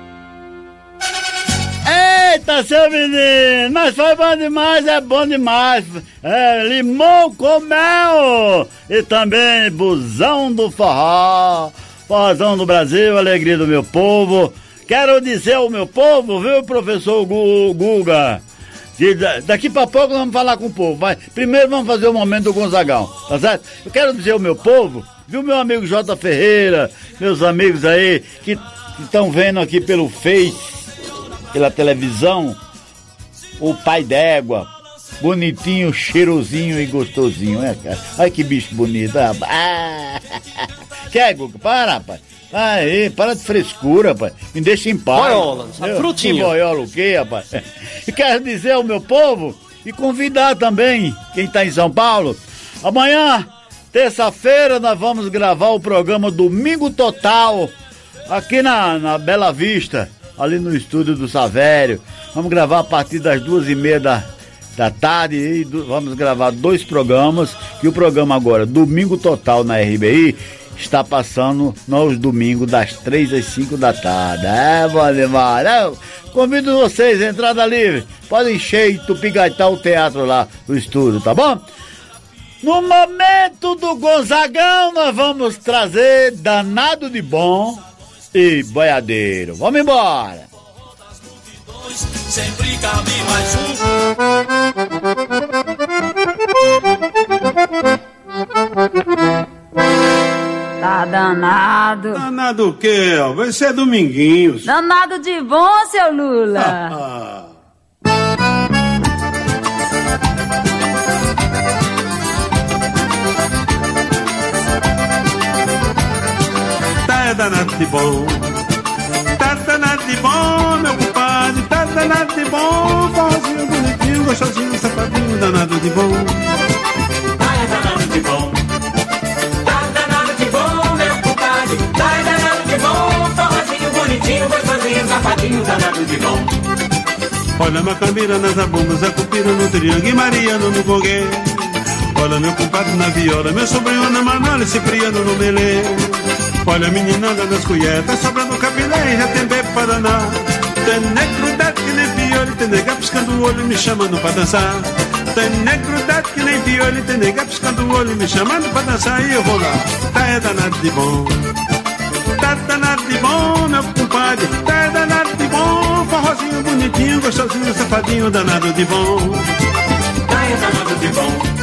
Seu menino, mas foi bom demais, é bom demais. É, limão com mel e também busão do forró. Forrozão do Brasil, alegria do meu povo. Quero dizer ao meu povo, viu, professor Gu- Guga? daqui pra pouco vamos falar com o povo, mas primeiro vamos fazer o momento do Gonzagão, tá certo? Eu quero dizer ao meu povo, viu, meu amigo J. Ferreira, meus amigos aí que estão vendo aqui pelo Face, pela televisão, o pai d'égua, bonitinho, cheirosinho e gostosinho, né, cara? Olha que bicho bonito, rapaz. Ah, quer, Guga? Para, rapaz. Aí, para de frescura, rapaz. Me deixa em paz. Boiola, Eu- frutinha. Que boiola o quê, rapaz? E quero dizer ao meu povo e convidar também quem está em São Paulo. Amanhã, terça-feira, nós vamos gravar o programa Domingo Total aqui na, na Bela Vista, ali no estúdio do Savério. Vamos gravar a partir das duas e meia da, da tarde e do- vamos gravar dois programas. E o programa agora, Domingo Total na RBI, está passando nos domingos das três às cinco da tarde. É, demais. É, convido vocês, entrada livre. Podem encher e tupigaitar o teatro lá, o estúdio, tá bom? No momento do Gonzagão, nós vamos trazer danado de bom e boiadeiro. Vamos embora! Sempre cabe mais Tá danado. Danado o quê? Vai ser Dominguinhos. Danado de bom, seu Lula. é danado de bom. Tá danado de bom, meu compadre. Tá danado de bom. Forrozinho bonitinho, gostosinho, safadinho, danado de bom. Tá danado de bom. Tá danado de bom, meu compadre. Tá danado de bom. Forrozinho bonitinho, gostosinho, safadinho, danado de bom. Olha Macambira nas abumas, a cupira no triângulo e Mariano no gongue. Olha meu compadre na viola, meu sobrinho na manola Cipriano no melê. Olha a meninada nas colheres, sobrando capilé e já tem bebê para danar. Tem negro que nem piolho, tem nega piscando o olho me chamando pra dançar. Tem negro que nem piolho, tem nega piscando o olho me chamando pra dançar e eu vou lá. Tá é danado de bom. Tá danado de bom, meu compadre. Tá danado de bom. Forrozinho bonitinho, gostosinho, safadinho, danado de bom. Tá danado de bom.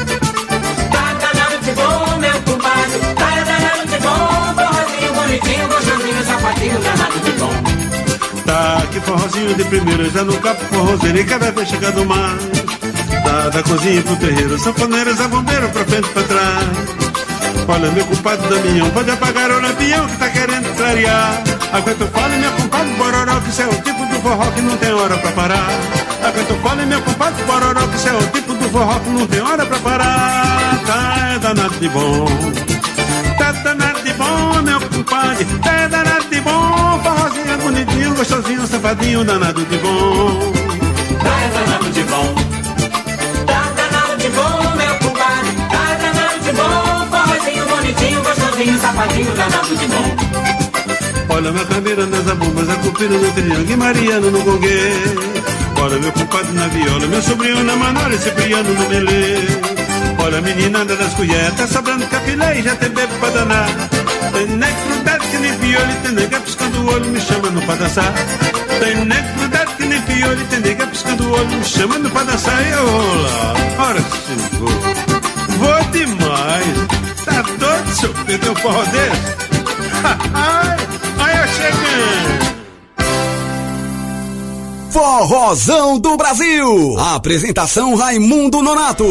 Danado meu compadre. Tá danado de bom. Forrozinho safadinho, esse forrozinho de primeira, já no capo forrozeiro e cada vez chegando mais. Da, da cozinha pro terreiro, sanfoneiros a bombeiro pra frente e pra trás. Olha, meu compadre Damião, pode apagar o lampião que tá querendo clarear. Aguenta o fole, meu compadre Bororó, que é o tipo do forró que não tem hora pra parar. Aguenta o fole, meu compadre Bororó, que é o tipo do forró que não tem hora pra parar. Tá, é danado de bom. Tá danado de bom, meu compadre. Tá é danado de bom. Forrozinho bonitinho, gostosinho, safadinho, danado de bom. Tá danado de bom. Tá danado de bom, meu compadre. Tá danado de bom. Forrozinho bonitinho, gostosinho, safadinho, danado de bom. Olha minha cadeira nas abumbas, a cupira no triângulo e Mariano no gongue. Olha meu compadre na viola, meu sobrinho na manola e Cipriano no melê. Olha a meninada das colheres, tá sobrando capilé e já tem bebo pra danar. Tem nego grudado que nem piolho, tem nega piscando o olho, me chamando pra dançar. Tem nego grudado que nem piolho, tem nega piscando o olho, me chamando pra dançar. E eu vou lá, ora se vou. Vou demais. Tá doido, seu um forró desse? Ai, eu. Forrozão do Brasil. Apresentação Raimundo Nonato.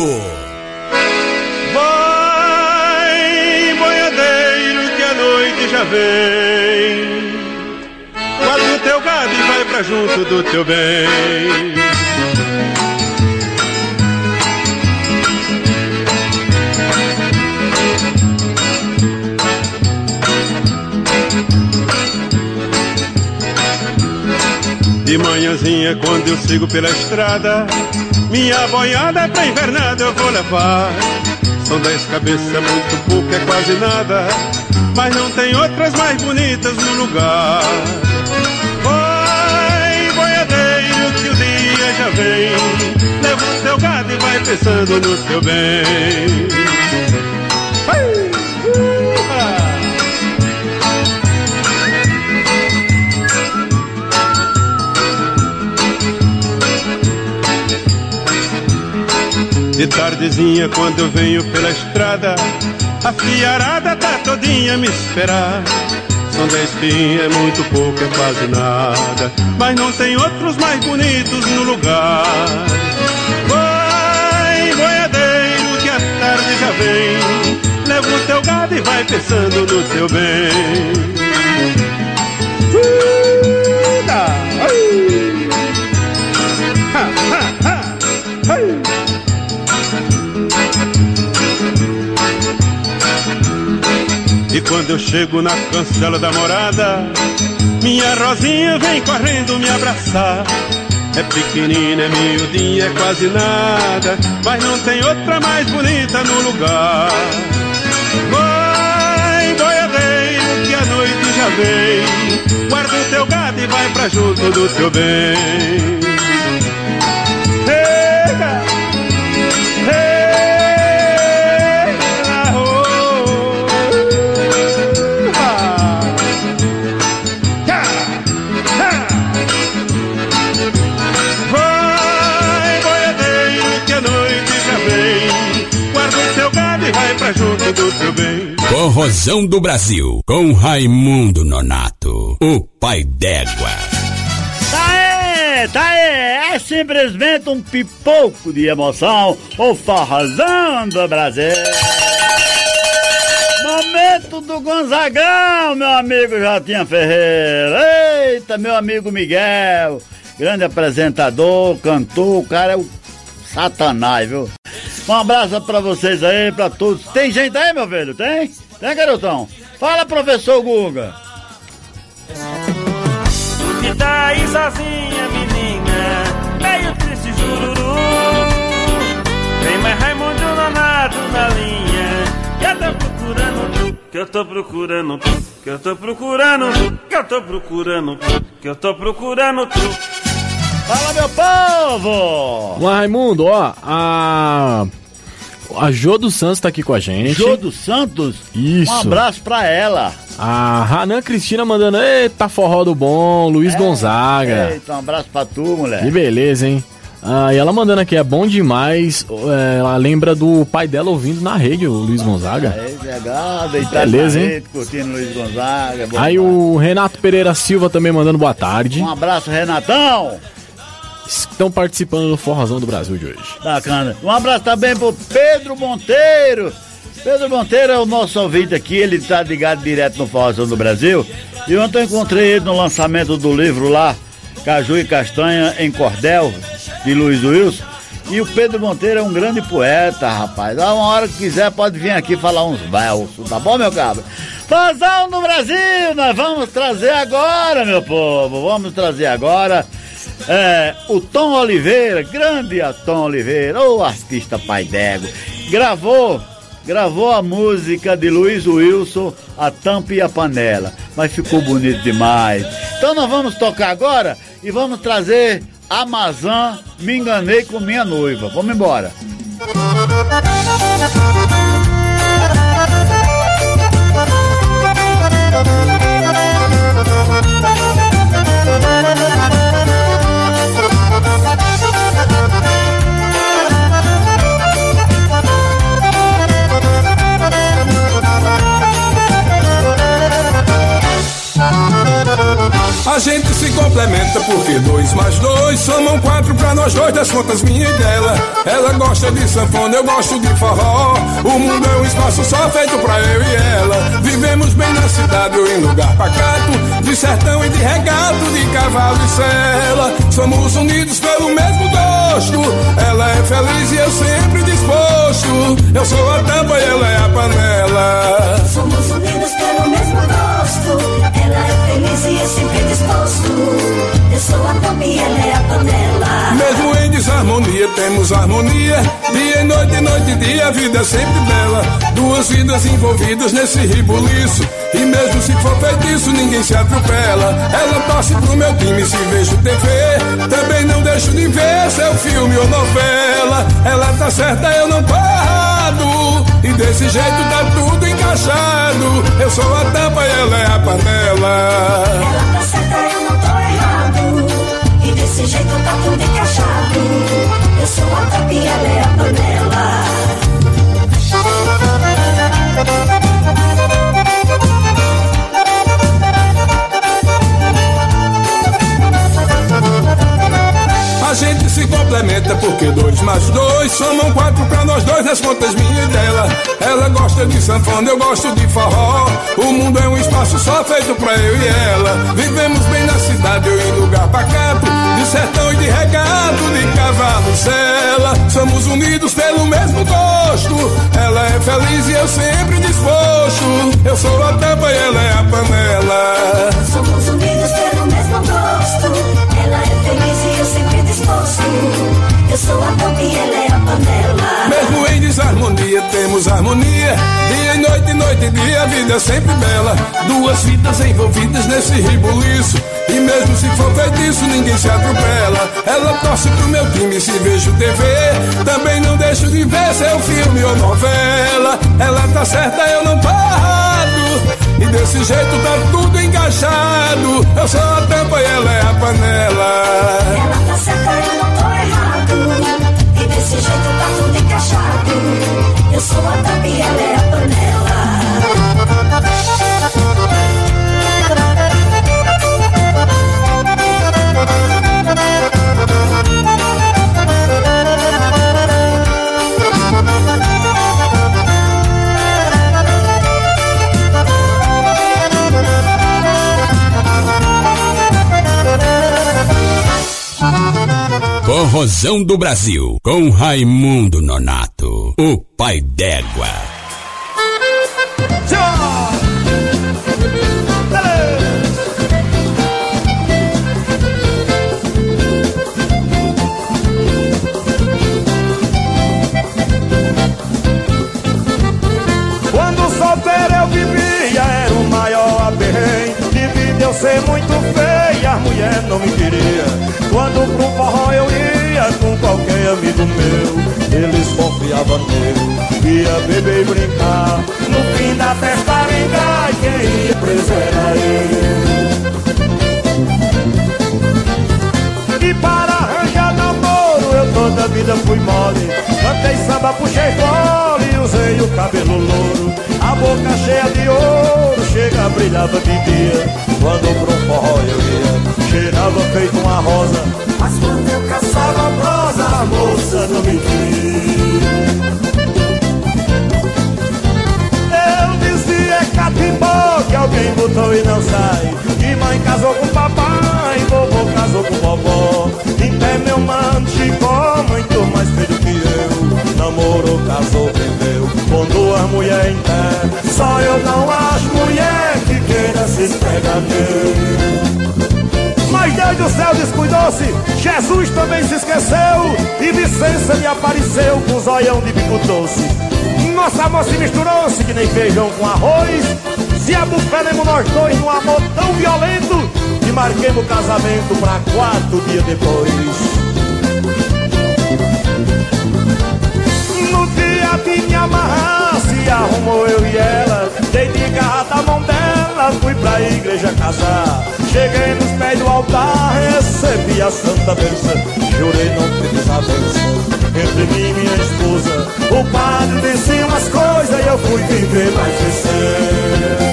Já vem. O teu gado e vai pra junto do teu bem. De manhãzinha quando eu sigo pela estrada Minha boiada pra invernada eu vou levar São dez cabeças, muito pouco, é quase nada Mas não tem outras mais bonitas no lugar. Vai, boiadeiro, que o dia já vem. Leva o teu gado e vai pensando no teu bem. De tardezinha quando eu venho pela estrada A fiarada tá todinha me esperar. São dez pinhas, é muito pouco, é quase nada. Mas não tem outros mais bonitos no lugar. Vai, boiadeiro, que a tarde já vem. Leva o teu gado e vai pensando no teu bem. Uh, dá, ai. Ha, ha, ha, ai. Quando eu chego na cancela da morada, minha Rosinha vem correndo me abraçar. É pequenina, é miudinha, é quase nada, mas não tem outra mais bonita no lugar. Vai, boiadeiro, que a noite já vem. Guarda o teu gado e vai pra junto do teu bem. Do teu bem. Forrozão do Brasil, com Raimundo Nonato, o pai d'égua. Tá aí, tá aí, é simplesmente um pipoco de emoção, o forrozão do Brasil. Momento do Gonzagão, meu amigo Jotinha Ferreira. Eita, meu amigo Miguel, grande apresentador, cantor, o cara é o satanás, viu? Um abraço pra vocês aí, pra todos. Tem gente aí, meu velho? Tem? Tem, garotão? Fala, professor Guga. Que tá aí sozinha, menina, meio triste jururu. Tem mais Raimundo Nonato na linha, que eu tô procurando tu, que eu tô procurando tu, que eu tô procurando tu, que eu tô procurando tu, que eu tô procurando tu. Fala, meu povo! Mas, Raimundo, ó, a. A Jô dos Santos tá aqui com a gente. Jô dos Santos? Isso. Um abraço pra ela. A Hanan Cristina mandando, eita, forró do bom, Luiz Gonzaga. Eita, um abraço pra tu, mulher. Que beleza, hein? Ah, e ela mandando aqui, é bom demais. é, ela lembra do pai dela ouvindo na rede, o Luiz Gonzaga. É, deitado Beleza, hein? rede, curtindo Luiz Gonzaga. Aí demais. o Renato Pereira Silva também mandando boa tarde. Um abraço, Renatão. Estão participando do Forrozão do Brasil de hoje. Bacana. Um abraço também pro Pedro Monteiro. Pedro Monteiro é o nosso ouvinte aqui, ele tá ligado direto no Forrozão do Brasil. E ontem eu encontrei ele no lançamento do livro lá, Caju e Castanha em Cordel, de Luiz Wilson. E o Pedro Monteiro é um grande poeta, rapaz. Uma hora que quiser pode vir aqui falar uns versos, tá bom, meu cabra? Forrozão do Brasil, nós vamos trazer agora, meu povo. Vamos trazer agora é, o Tom Oliveira, grande Tom Oliveira, o artista pai d'égua, gravou, gravou a música de Luiz Wilson, A Tampa e a Panela, mas ficou bonito demais. Então nós vamos tocar agora e vamos trazer Amazã, Me Enganei com Minha Noiva. Vamos embora. A gente se complementa porque dois mais dois somam quatro pra nós dois das contas minha e dela. Ela gosta de sanfona, eu gosto de forró. O mundo é um espaço só feito pra eu e ela. Vivemos bem na cidade ou em lugar pacato, de sertão e de regato, de cavalo e sela. Somos unidos pelo mesmo gosto. Ela é feliz e eu sempre disposto. Eu sou a tampa e ela é a panela. Somos unidos pelo mesmo gosto. Ela é feliz e eu sempre disposto. Eu sou a tampa e ela é a panela. Mesmo em desarmonia, temos harmonia. E e a vida é sempre bela. Duas vidas envolvidas nesse ribuliço. E mesmo se for feitiço, ninguém se atropela. Ela torce pro meu time se vejo TV. Também não deixo de ver seu filme ou novela. Ela tá certa, eu não tô errado. E desse jeito tá tudo encaixado. Eu sou a tampa e ela é a panela. Ela tá certa, eu desse jeito tá tudo encaixado. Eu sou a e ela é a panela. A gente se complementa porque dois mais dois somam quatro pra nós dois nas contas minha e dela. Ela gosta de sanfona, eu gosto de forró. O mundo é um espaço só feito pra eu e ela. Vivemos bem na cidade ou em lugar pacato, de sertão e de regato, de cavalo sela. Somos unidos pelo mesmo gosto. Ela é feliz e eu sempre disposto. Eu sou a tampa e ela é a panela. Somos unidos pelo mesmo gosto. Ela é feliz e disposto. Eu sou a tampa e ela é a panela. Mesmo em desarmonia, temos harmonia. Dia e noite, noite e dia, a vida é sempre bela. Duas vidas envolvidas nesse ribuliço. E mesmo se for feitiço, ninguém se atropela. Ela torce pro meu time se vejo TV. Também não deixo de ver seu filme ou novela. Ela tá certa, eu não errado. E desse jeito tá tudo encaixado. Eu sou a tampa e ela é a panela. Ela tá certa, eu não tô errado. E desse jeito tá tudo encaixado. Eu sou a tampa e ela é a panela. Forrozão do Brasil, com Raimundo Nonato, o pai d'égua. Não me queria Quando pro forró eu ia com qualquer amigo meu Eles confiavam nele, ia beber e brincar No fim da festa arengar, quem ia preso era ele E para arranjar namoro vida fui mole. Cantei samba, puxei fole, usei o cabelo louro. A boca cheia de ouro, chega, brilhava de dia. Quando pro forró eu ia, cheirava feito uma rosa. Mas quando eu caçava prosa, a moça não me quis. Eu dizia catimbó que alguém botou e não sai. E mãe casou com papai, vovô casou com vovó. Em pé meu mano Chicó, muito mais feio que eu. Namorou, casou, vendeu, com duas mulheres em pé. Só eu não acho mulher que queira se esfregar mas Deus do céu descuidou-se, Jesus também se esqueceu E Vicência me apareceu com zoião de bico doce Nossa se misturou-se que nem feijão com arroz Se abufenemos nós dois num amor tão violento Que marquemos o casamento pra quatro dias depois De me amarrar se arrumou eu e ela. Dei de garra da mão dela, fui pra igreja casar. Cheguei nos pés do altar, recebi a santa bênção. Jurei não ter desavença entre mim e minha esposa. O padre disse umas coisas e eu fui viver mais vencer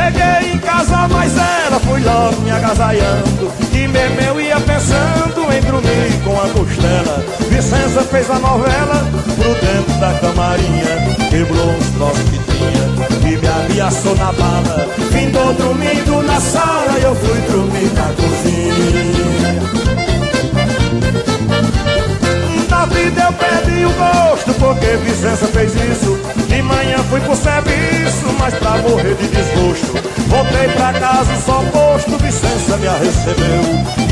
Cheguei em casa, mas ela fui logo me agasalhando. E mesmo eu ia pensando em dormir com a costela. Vicença fez a novela pro dentro da camarinha. Quebrou uns troços que tinha e me ameaçou na bala. Findou dormindo na sala e eu fui dormir na cozinha na vida eu perdi o gosto porque Vicença fez isso. De manhã fui pro serviço, mas pra morrer de desgosto. Voltei pra casa só posto, Vicença me recebeu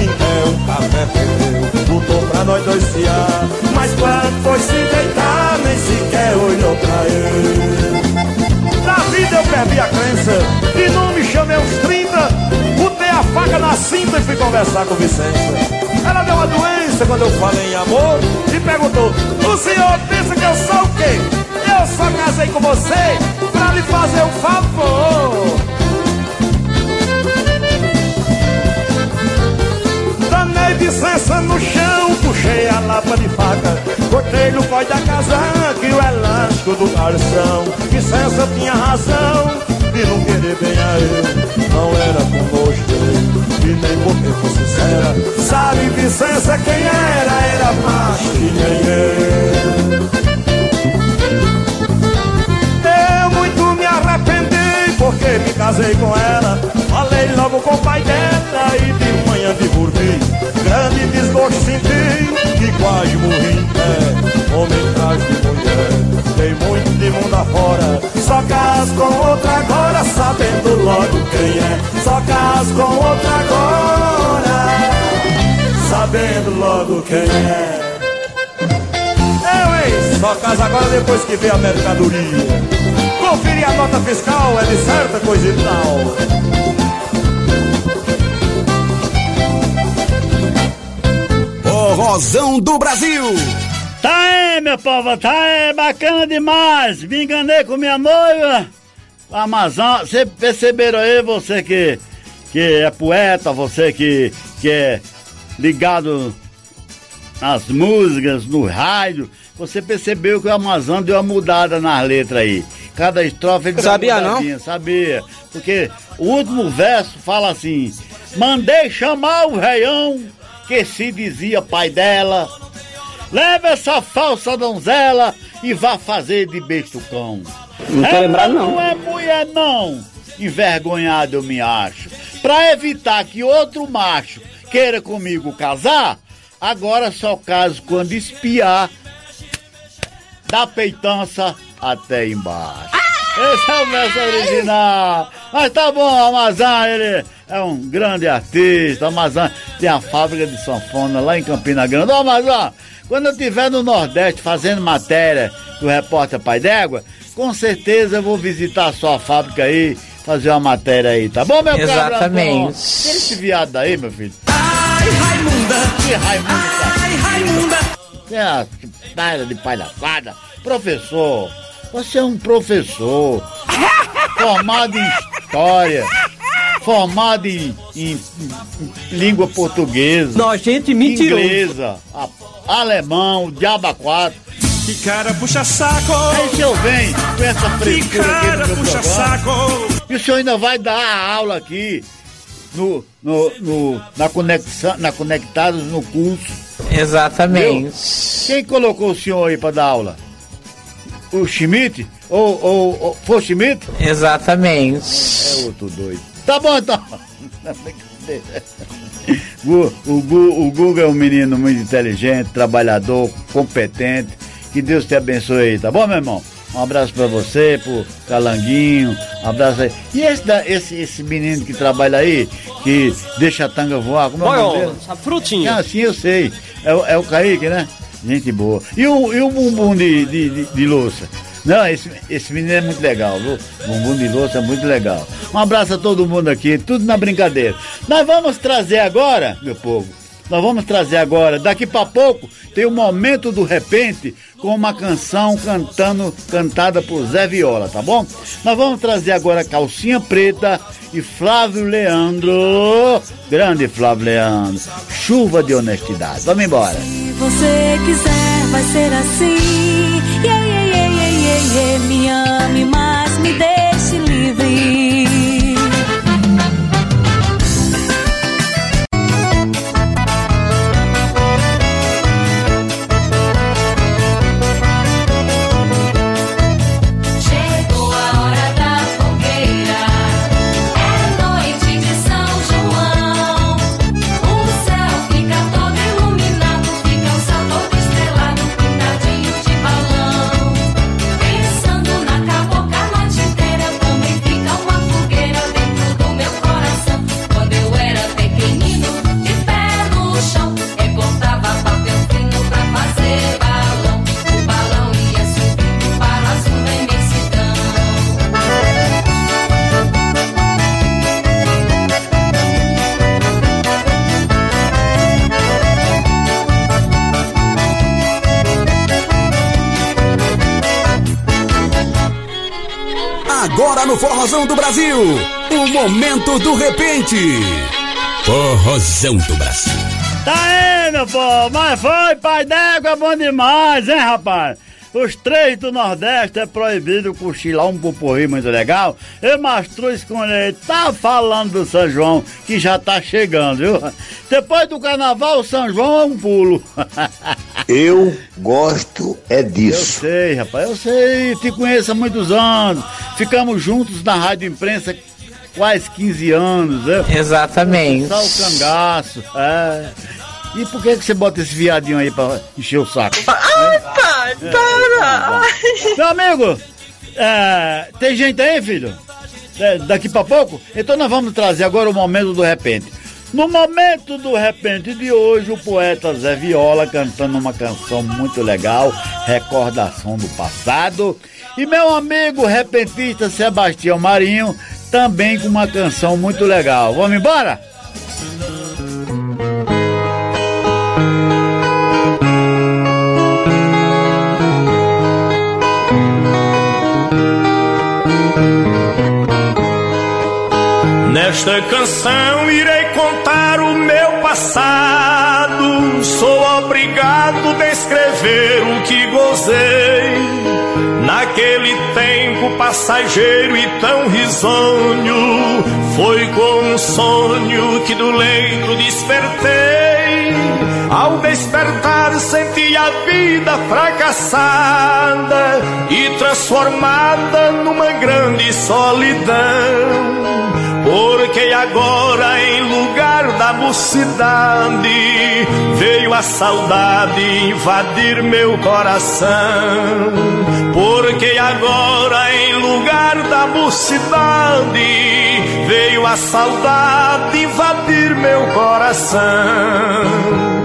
Então um café perdeu, lutou pra nós dois fiar Mas quando foi se deitar, nem sequer olhou pra ele. Na vida eu perdi a crença e não me chamei uns 30 Botei a faca na cinta e fui conversar com Vicença ela deu uma doença quando eu falei em amor E perguntou, o senhor pensa que eu sou o quê? Eu só casei com você pra lhe fazer um favor. Danei Vicença no chão, puxei a lapa de faca Cortei no cói da casaca e o elástico do garçom. Vicença tinha razão de não querer bem a eu. Não era com dele e nem porque foi sincera. Sabe Vicença quem era, era macho que nem eu. Eu muito me arrependi porque me casei com ela. Falei logo com o pai dela e de manhã de burbi. Grande desgosto senti e quase morri em pé. Homem atrás de mulher mundo afora. Só caso com outra agora Sabendo logo quem é. Só caso com outra agora Sabendo logo quem é. Eu, hein? Só caso agora depois que vê a mercadoria. Conferir a nota fiscal É de certa coisa e tal. Forrozão do Brasil. Tá aí, meu povo, tá aí, bacana demais. Me enganei com minha noiva. Amazon, você perceberam aí, você que, que é poeta, você que, que é ligado nas músicas, no rádio, você percebeu que o Amazon deu uma mudada nas letras aí. Cada estrofe ele Sabia, não? Sabia. Porque o último verso fala assim: Mandei chamar o reião que se dizia pai dela. Leva essa falsa donzela e vá fazer de besta o cão. Não tô Ela lembrado, não. Não é mulher, não. Envergonhado eu me acho. Pra evitar que outro macho queira comigo casar, agora só caso quando espiar da peitança até embaixo. Esse é o verso original. Mas tá bom, Amazon, ele é um grande artista. O Amazon tem a fábrica de sanfona lá em Campina Grande. Ô, Amazon, quando eu estiver no Nordeste fazendo matéria do repórter Pai d'Égua, com certeza eu vou visitar a sua fábrica aí, fazer uma matéria aí, tá bom, meu cara? Exatamente. Tira esse viado daí, meu filho. Ai, Raimunda! Que Raimunda! Ai, Raimunda! É, que para de palhaçada. Professor, você é um professor formado em história, formado em, em- em língua portuguesa. Nojento e mentiroso. Inglesa, a- alemão, o diabo quatro. Que cara puxa saco. Aí se eu venho com essa Que frescura aqui cara no meu puxa programa, saco. E o senhor ainda vai dar a aula aqui no, no, no- na, conexão, na Conectados no curso. Exatamente. Quem colocou o senhor aí pra dar aula? O Schmidt? Ou, ou, ou foi o Schmidt? Exatamente. É outro doido. Tá bom então. Gu- O, Gu- o Google é um menino muito inteligente, trabalhador, competente. Que Deus te abençoe aí, tá bom, meu irmão? Um abraço pra você, pro Calanguinho, um abraço aí. E esse, da- esse, esse menino que trabalha aí, que deixa a tanga voar, como é o nome Olha, dele? a frutinha. Ah, sim, eu sei. É, o- é o Kaique, né? Gente boa. E o, e o bumbum de, de, de, de louça? Não, esse, esse menino é muito legal, viu? Bumbum de louça é muito legal. Um abraço a todo mundo aqui, tudo na brincadeira. Nós vamos trazer agora, meu povo, nós vamos trazer agora, daqui pra pouco, tem o momento do repente com uma canção cantando, cantada por Zé Viola, tá bom? Nós vamos trazer agora Calcinha Preta e Flávio Leandro. Grande Flávio Leandro. Chuva de honestidade. Vamos embora. Se você quiser, vai ser assim. Yeah, Me ame, mas me deixe livre. Forrozão do Brasil, o momento do repente. Forrozão do Brasil. Tá aí, meu povo, mas foi, pai d'égua, é bom demais, hein, rapaz? Os três do Nordeste é proibido cochilar um pupurri muito legal. E Mastruz com leite tá falando do São João, que já tá chegando, viu? Depois do carnaval, o São João é um pulo. Eu gosto é Eu disso. sei, rapaz, eu sei, te conheço há muitos anos. Ficamos juntos na Rádio Imprensa quase 15 anos, né? Exatamente. Só o cangaço, é. E por que, que você bota esse viadinho aí pra encher o saco? Ai, pai, para! Meu amigo, é, tem gente aí, filho? É, daqui pra pouco? Então nós vamos trazer agora o momento do repente. No momento do repente de hoje, o poeta Zé Viola cantando uma canção muito legal, recordação do passado. E meu amigo repentista Sebastião Marinho também com uma canção muito legal. Vamos embora? Nesta canção irei contar o meu passado. Sou obrigado a descrever o que gozei. Naquele tempo passageiro e tão risonho, foi como um sonho que do leito despertei. Ao despertar senti a vida fracassada e transformada numa grande solidão. Porque agora em lugar da mocidade veio a saudade invadir meu coração. Porque agora em lugar da mocidade veio a saudade invadir meu coração.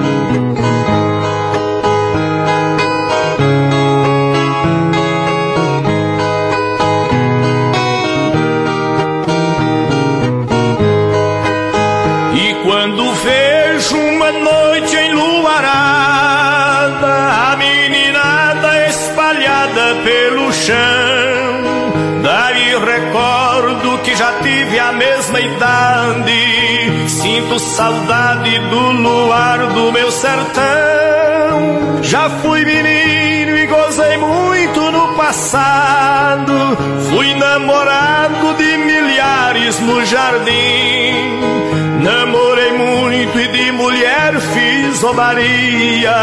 Saudade do luar do meu sertão. Já fui menino e gozei muito no passado. Fui namorado de milhares no jardim. Namorei muito e de mulher fiz zombaria.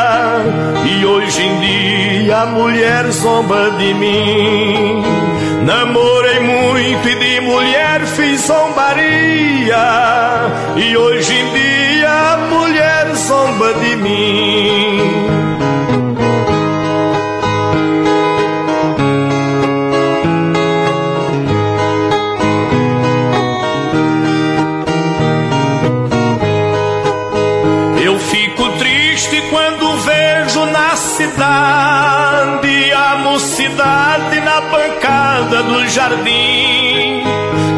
E hoje em dia a mulher zomba de mim. Namorei muito e de mulher fiz zombaria. E hoje em dia a mulher zomba de mim. Jardim,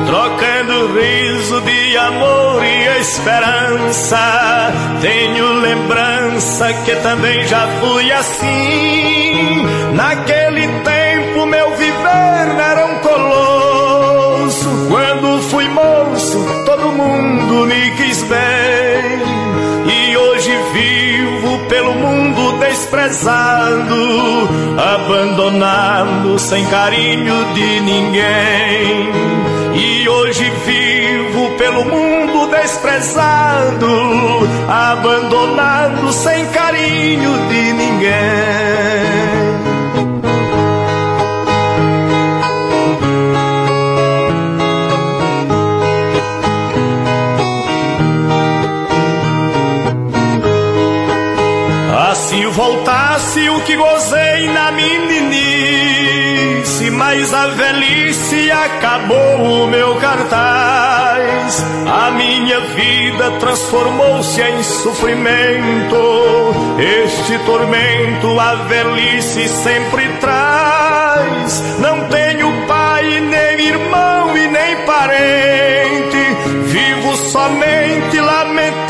trocando riso de amor e esperança. Tenho lembrança que também já fui assim. Naquele tempo meu viver era um colosso. Quando fui moço, todo mundo me quis bem. E hoje vivo pelo mundo desprezado, abandonado sem carinho de ninguém. E hoje vivo pelo mundo desprezado, abandonado sem carinho de ninguém. Acabou o meu cartaz. A minha vida transformou-se em sofrimento. Este tormento a velhice sempre traz. Não tenho pai, nem irmão e nem parente. Vivo somente lamentando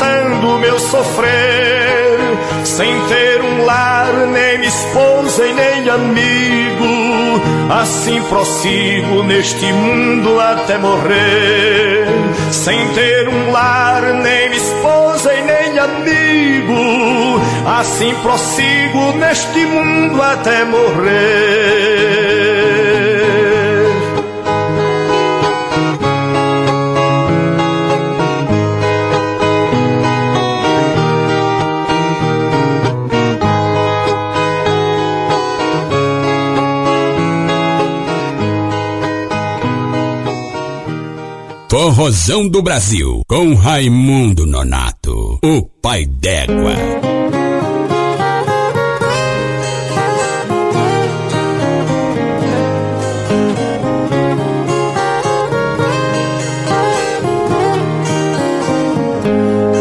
meu sofrer. Sem ter um lar, nem esposa e nem amigo. Assim prossigo neste mundo até morrer. Sem ter um lar, nem esposa e nem amigo. Assim prossigo neste mundo até morrer. Forrozão do Brasil, com Raimundo Nonato, o pai d'égua.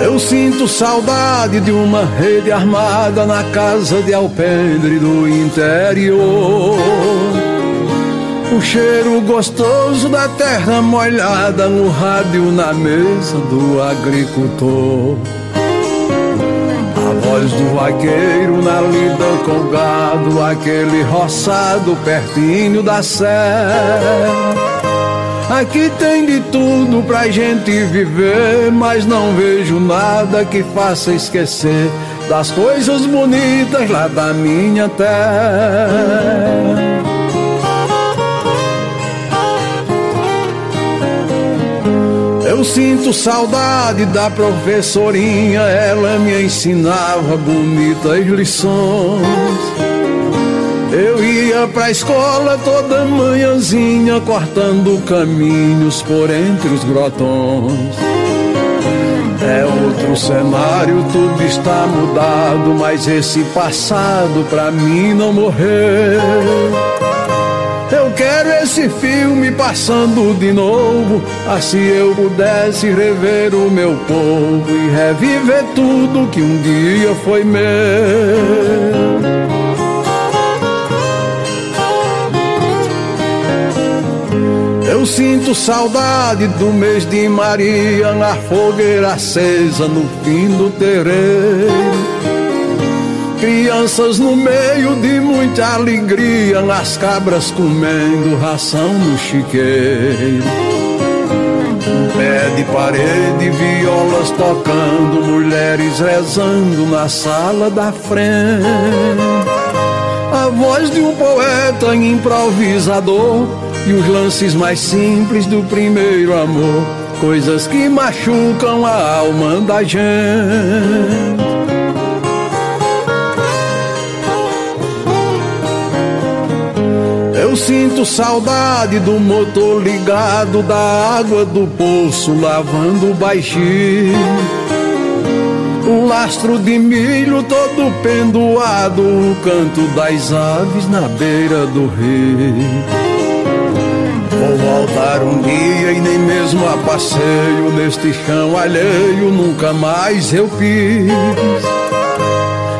Eu sinto saudade de uma rede armada na casa de alpendre do interior. O cheiro gostoso da terra molhada no rádio na mesa do agricultor. A voz do vaqueiro na lida com gado, aquele roçado pertinho da serra. Aqui tem de tudo pra gente viver, mas não vejo nada que faça esquecer das coisas bonitas lá da minha terra. Eu sinto saudade da professorinha, ela me ensinava bonitas lições. Eu ia pra escola toda manhãzinha, cortando caminhos por entre os grotões. É outro cenário, tudo está mudado, mas esse passado pra mim não morreu. Eu quero esse filme passando de novo, assim eu pudesse rever o meu povo e reviver tudo que um dia foi meu. Eu sinto saudade do mês de Maria na fogueira acesa no fim do terreiro. Crianças no meio de muita alegria, nas cabras comendo ração no chiqueiro. É de parede, violas tocando, mulheres rezando na sala da frente. A voz de um poeta improvisador e os lances mais simples do primeiro amor, coisas que machucam a alma da gente. Eu sinto saudade do motor ligado, da água do poço lavando baixinho. O lastro de milho todo pendoado, o canto das aves na beira do rio. Vou voltar um dia e nem mesmo a passeio neste chão alheio, nunca mais eu quis.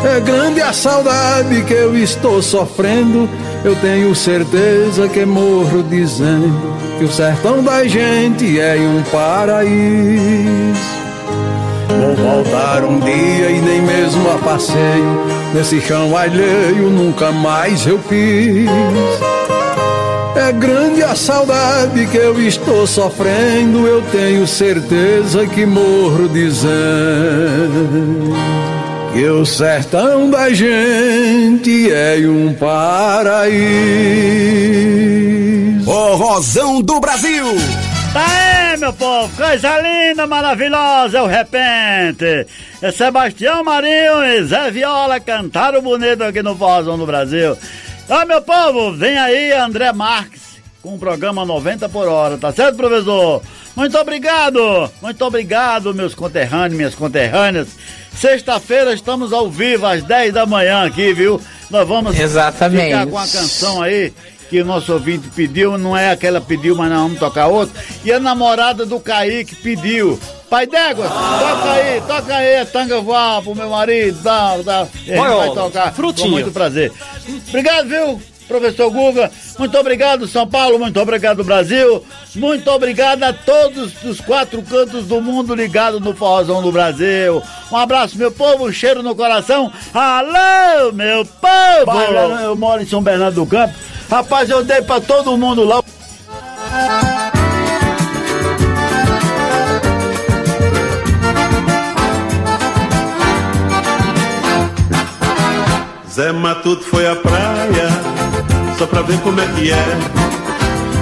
É grande a saudade que eu estou sofrendo. Eu tenho certeza que morro dizendo que o sertão da gente é um paraíso. Vou voltar um dia e nem mesmo a passeio nesse chão alheio nunca mais eu quis. É grande a saudade que eu estou sofrendo. Eu tenho certeza que morro dizendo que o sertão da gente é um paraíso. Forrozão do Brasil. Tá aí, meu povo, coisa linda, maravilhosa, é o repente. É Sebastião Marinho e Zé Viola cantaram bonito aqui no Forrozão do Brasil. Ó, meu povo, vem aí André Marques com o programa 90 por hora, tá certo, professor? Muito obrigado, muito obrigado, meus conterrâneos, minhas conterrâneas. Sexta-feira estamos ao vivo às 10 da manhã aqui, viu? Nós vamos Exatamente. ficar com a canção aí que o nosso ouvinte pediu, não é aquela pediu, mas nós vamos tocar outra. E a namorada do Kaique pediu. Pai d'égua, toca aí, toca aí, a tanga voar pro meu marido, dá, dá. Gente Vai, tocar frutinha. com muito prazer. Obrigado, viu, professor Guga? Muito obrigado, São Paulo, muito obrigado, Brasil. Muito obrigado a todos os quatro cantos do mundo ligados no Forrozão do Brasil. Um abraço, meu povo, um cheiro no coração. Alô, meu povo! Eu moro em São Bernardo do Campo. Rapaz, eu dei pra todo mundo lá. Zé Matuto foi à praia só pra ver como é que é.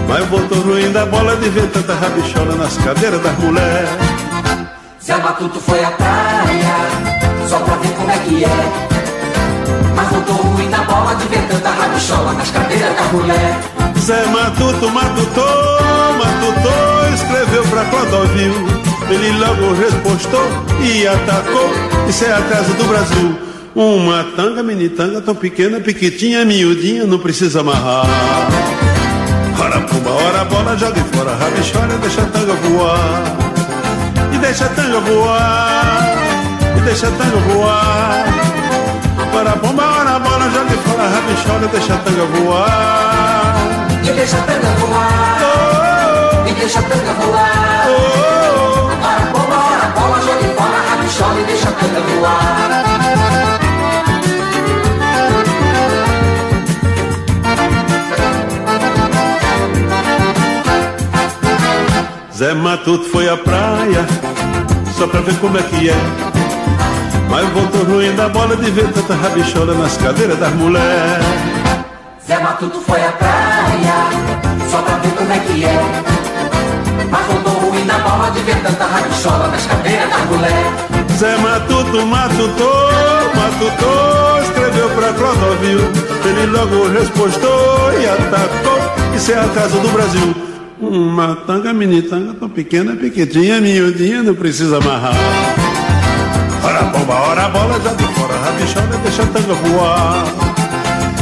Mas voltou ruim da bola de ver tanta rabichola nas cadeiras das mulheres. Zé Matuto foi à praia só pra ver como é que é. Mas voltou ruim na bola de ver tanta rabichola nas cadeiras da mulher. Zé Matuto, Matutou, Matutou, escreveu pra Clodovil. Ele logo respostou e atacou. Isso é a casa do Brasil. Uma tanga, minitanga, tão pequena, piquitinha, miudinha, não precisa amarrar. Ora pumba, ora bola, joga fora, rabichora, deixa a tanga voar. E deixa a tanga voar, e deixa a tanga voar. Ora bomba, ora bola, joga fora, rabichora, deixa a tanga voar. E deixa a tanga voar. E deixa a tanga voar. Ora bomba, ora bola, joga fora, rabichola e deixa a tanga voar. Zé Matuto foi à praia só pra ver como é que é. Mas voltou ruim da bola de ver tanta rabichola nas cadeiras das mulheres. Zé Matuto foi à praia só pra ver como é que é. Mas voltou ruim na bola de ver tanta rabichola nas cadeiras da mulher. Zé Matuto, Matutou, Matutou, escreveu pra Clodovil. Ele logo respostou e atacou. Isso é a casa do Brasil. Uma tanga, mini tanga, tão pequena, piquitinha, miudinha, não precisa amarrar. Ora bomba, ora bola, já de fora, rabichola, deixa a tanga voar.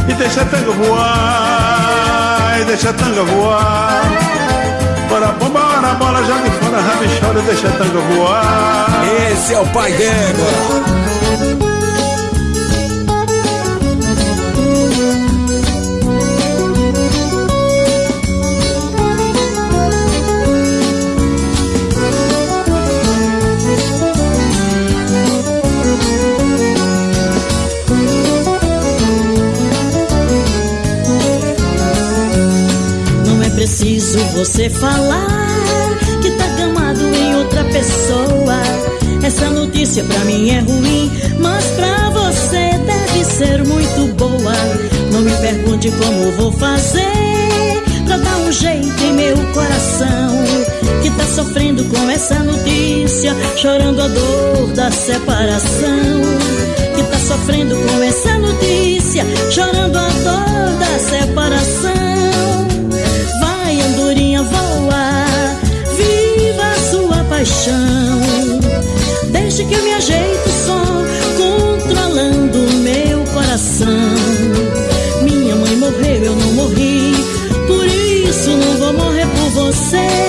E deixa a tanga voar, e deixa a tanga voar. Ora bomba, ora bola, já de fora, rabichola, deixa a tanga voar. Esse é o pai d'égua. Preciso você falar que tá gamado em Essa notícia pra mim é ruim, mas pra você deve ser muito boa. Não me pergunte como vou fazer pra dar um jeito em meu coração que tá sofrendo com essa notícia, chorando a dor da separação. Que tá sofrendo com essa notícia, chorando a dor da separação. Paixão. Deixe que eu me ajeito só, controlando meu coração. Minha mãe morreu, eu não morri, por isso não vou morrer por você.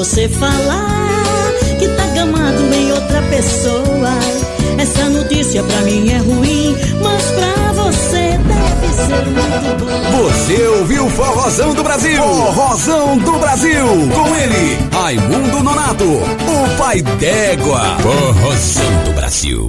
Você falar que tá gamado em outra pessoa. Essa notícia pra mim é ruim, mas pra você deve ser muito boa. Você ouviu o Forrozão do Brasil? Forrozão do Brasil. Com ele, Raimundo Nonato, o pai d'égua. Forrozão do Brasil.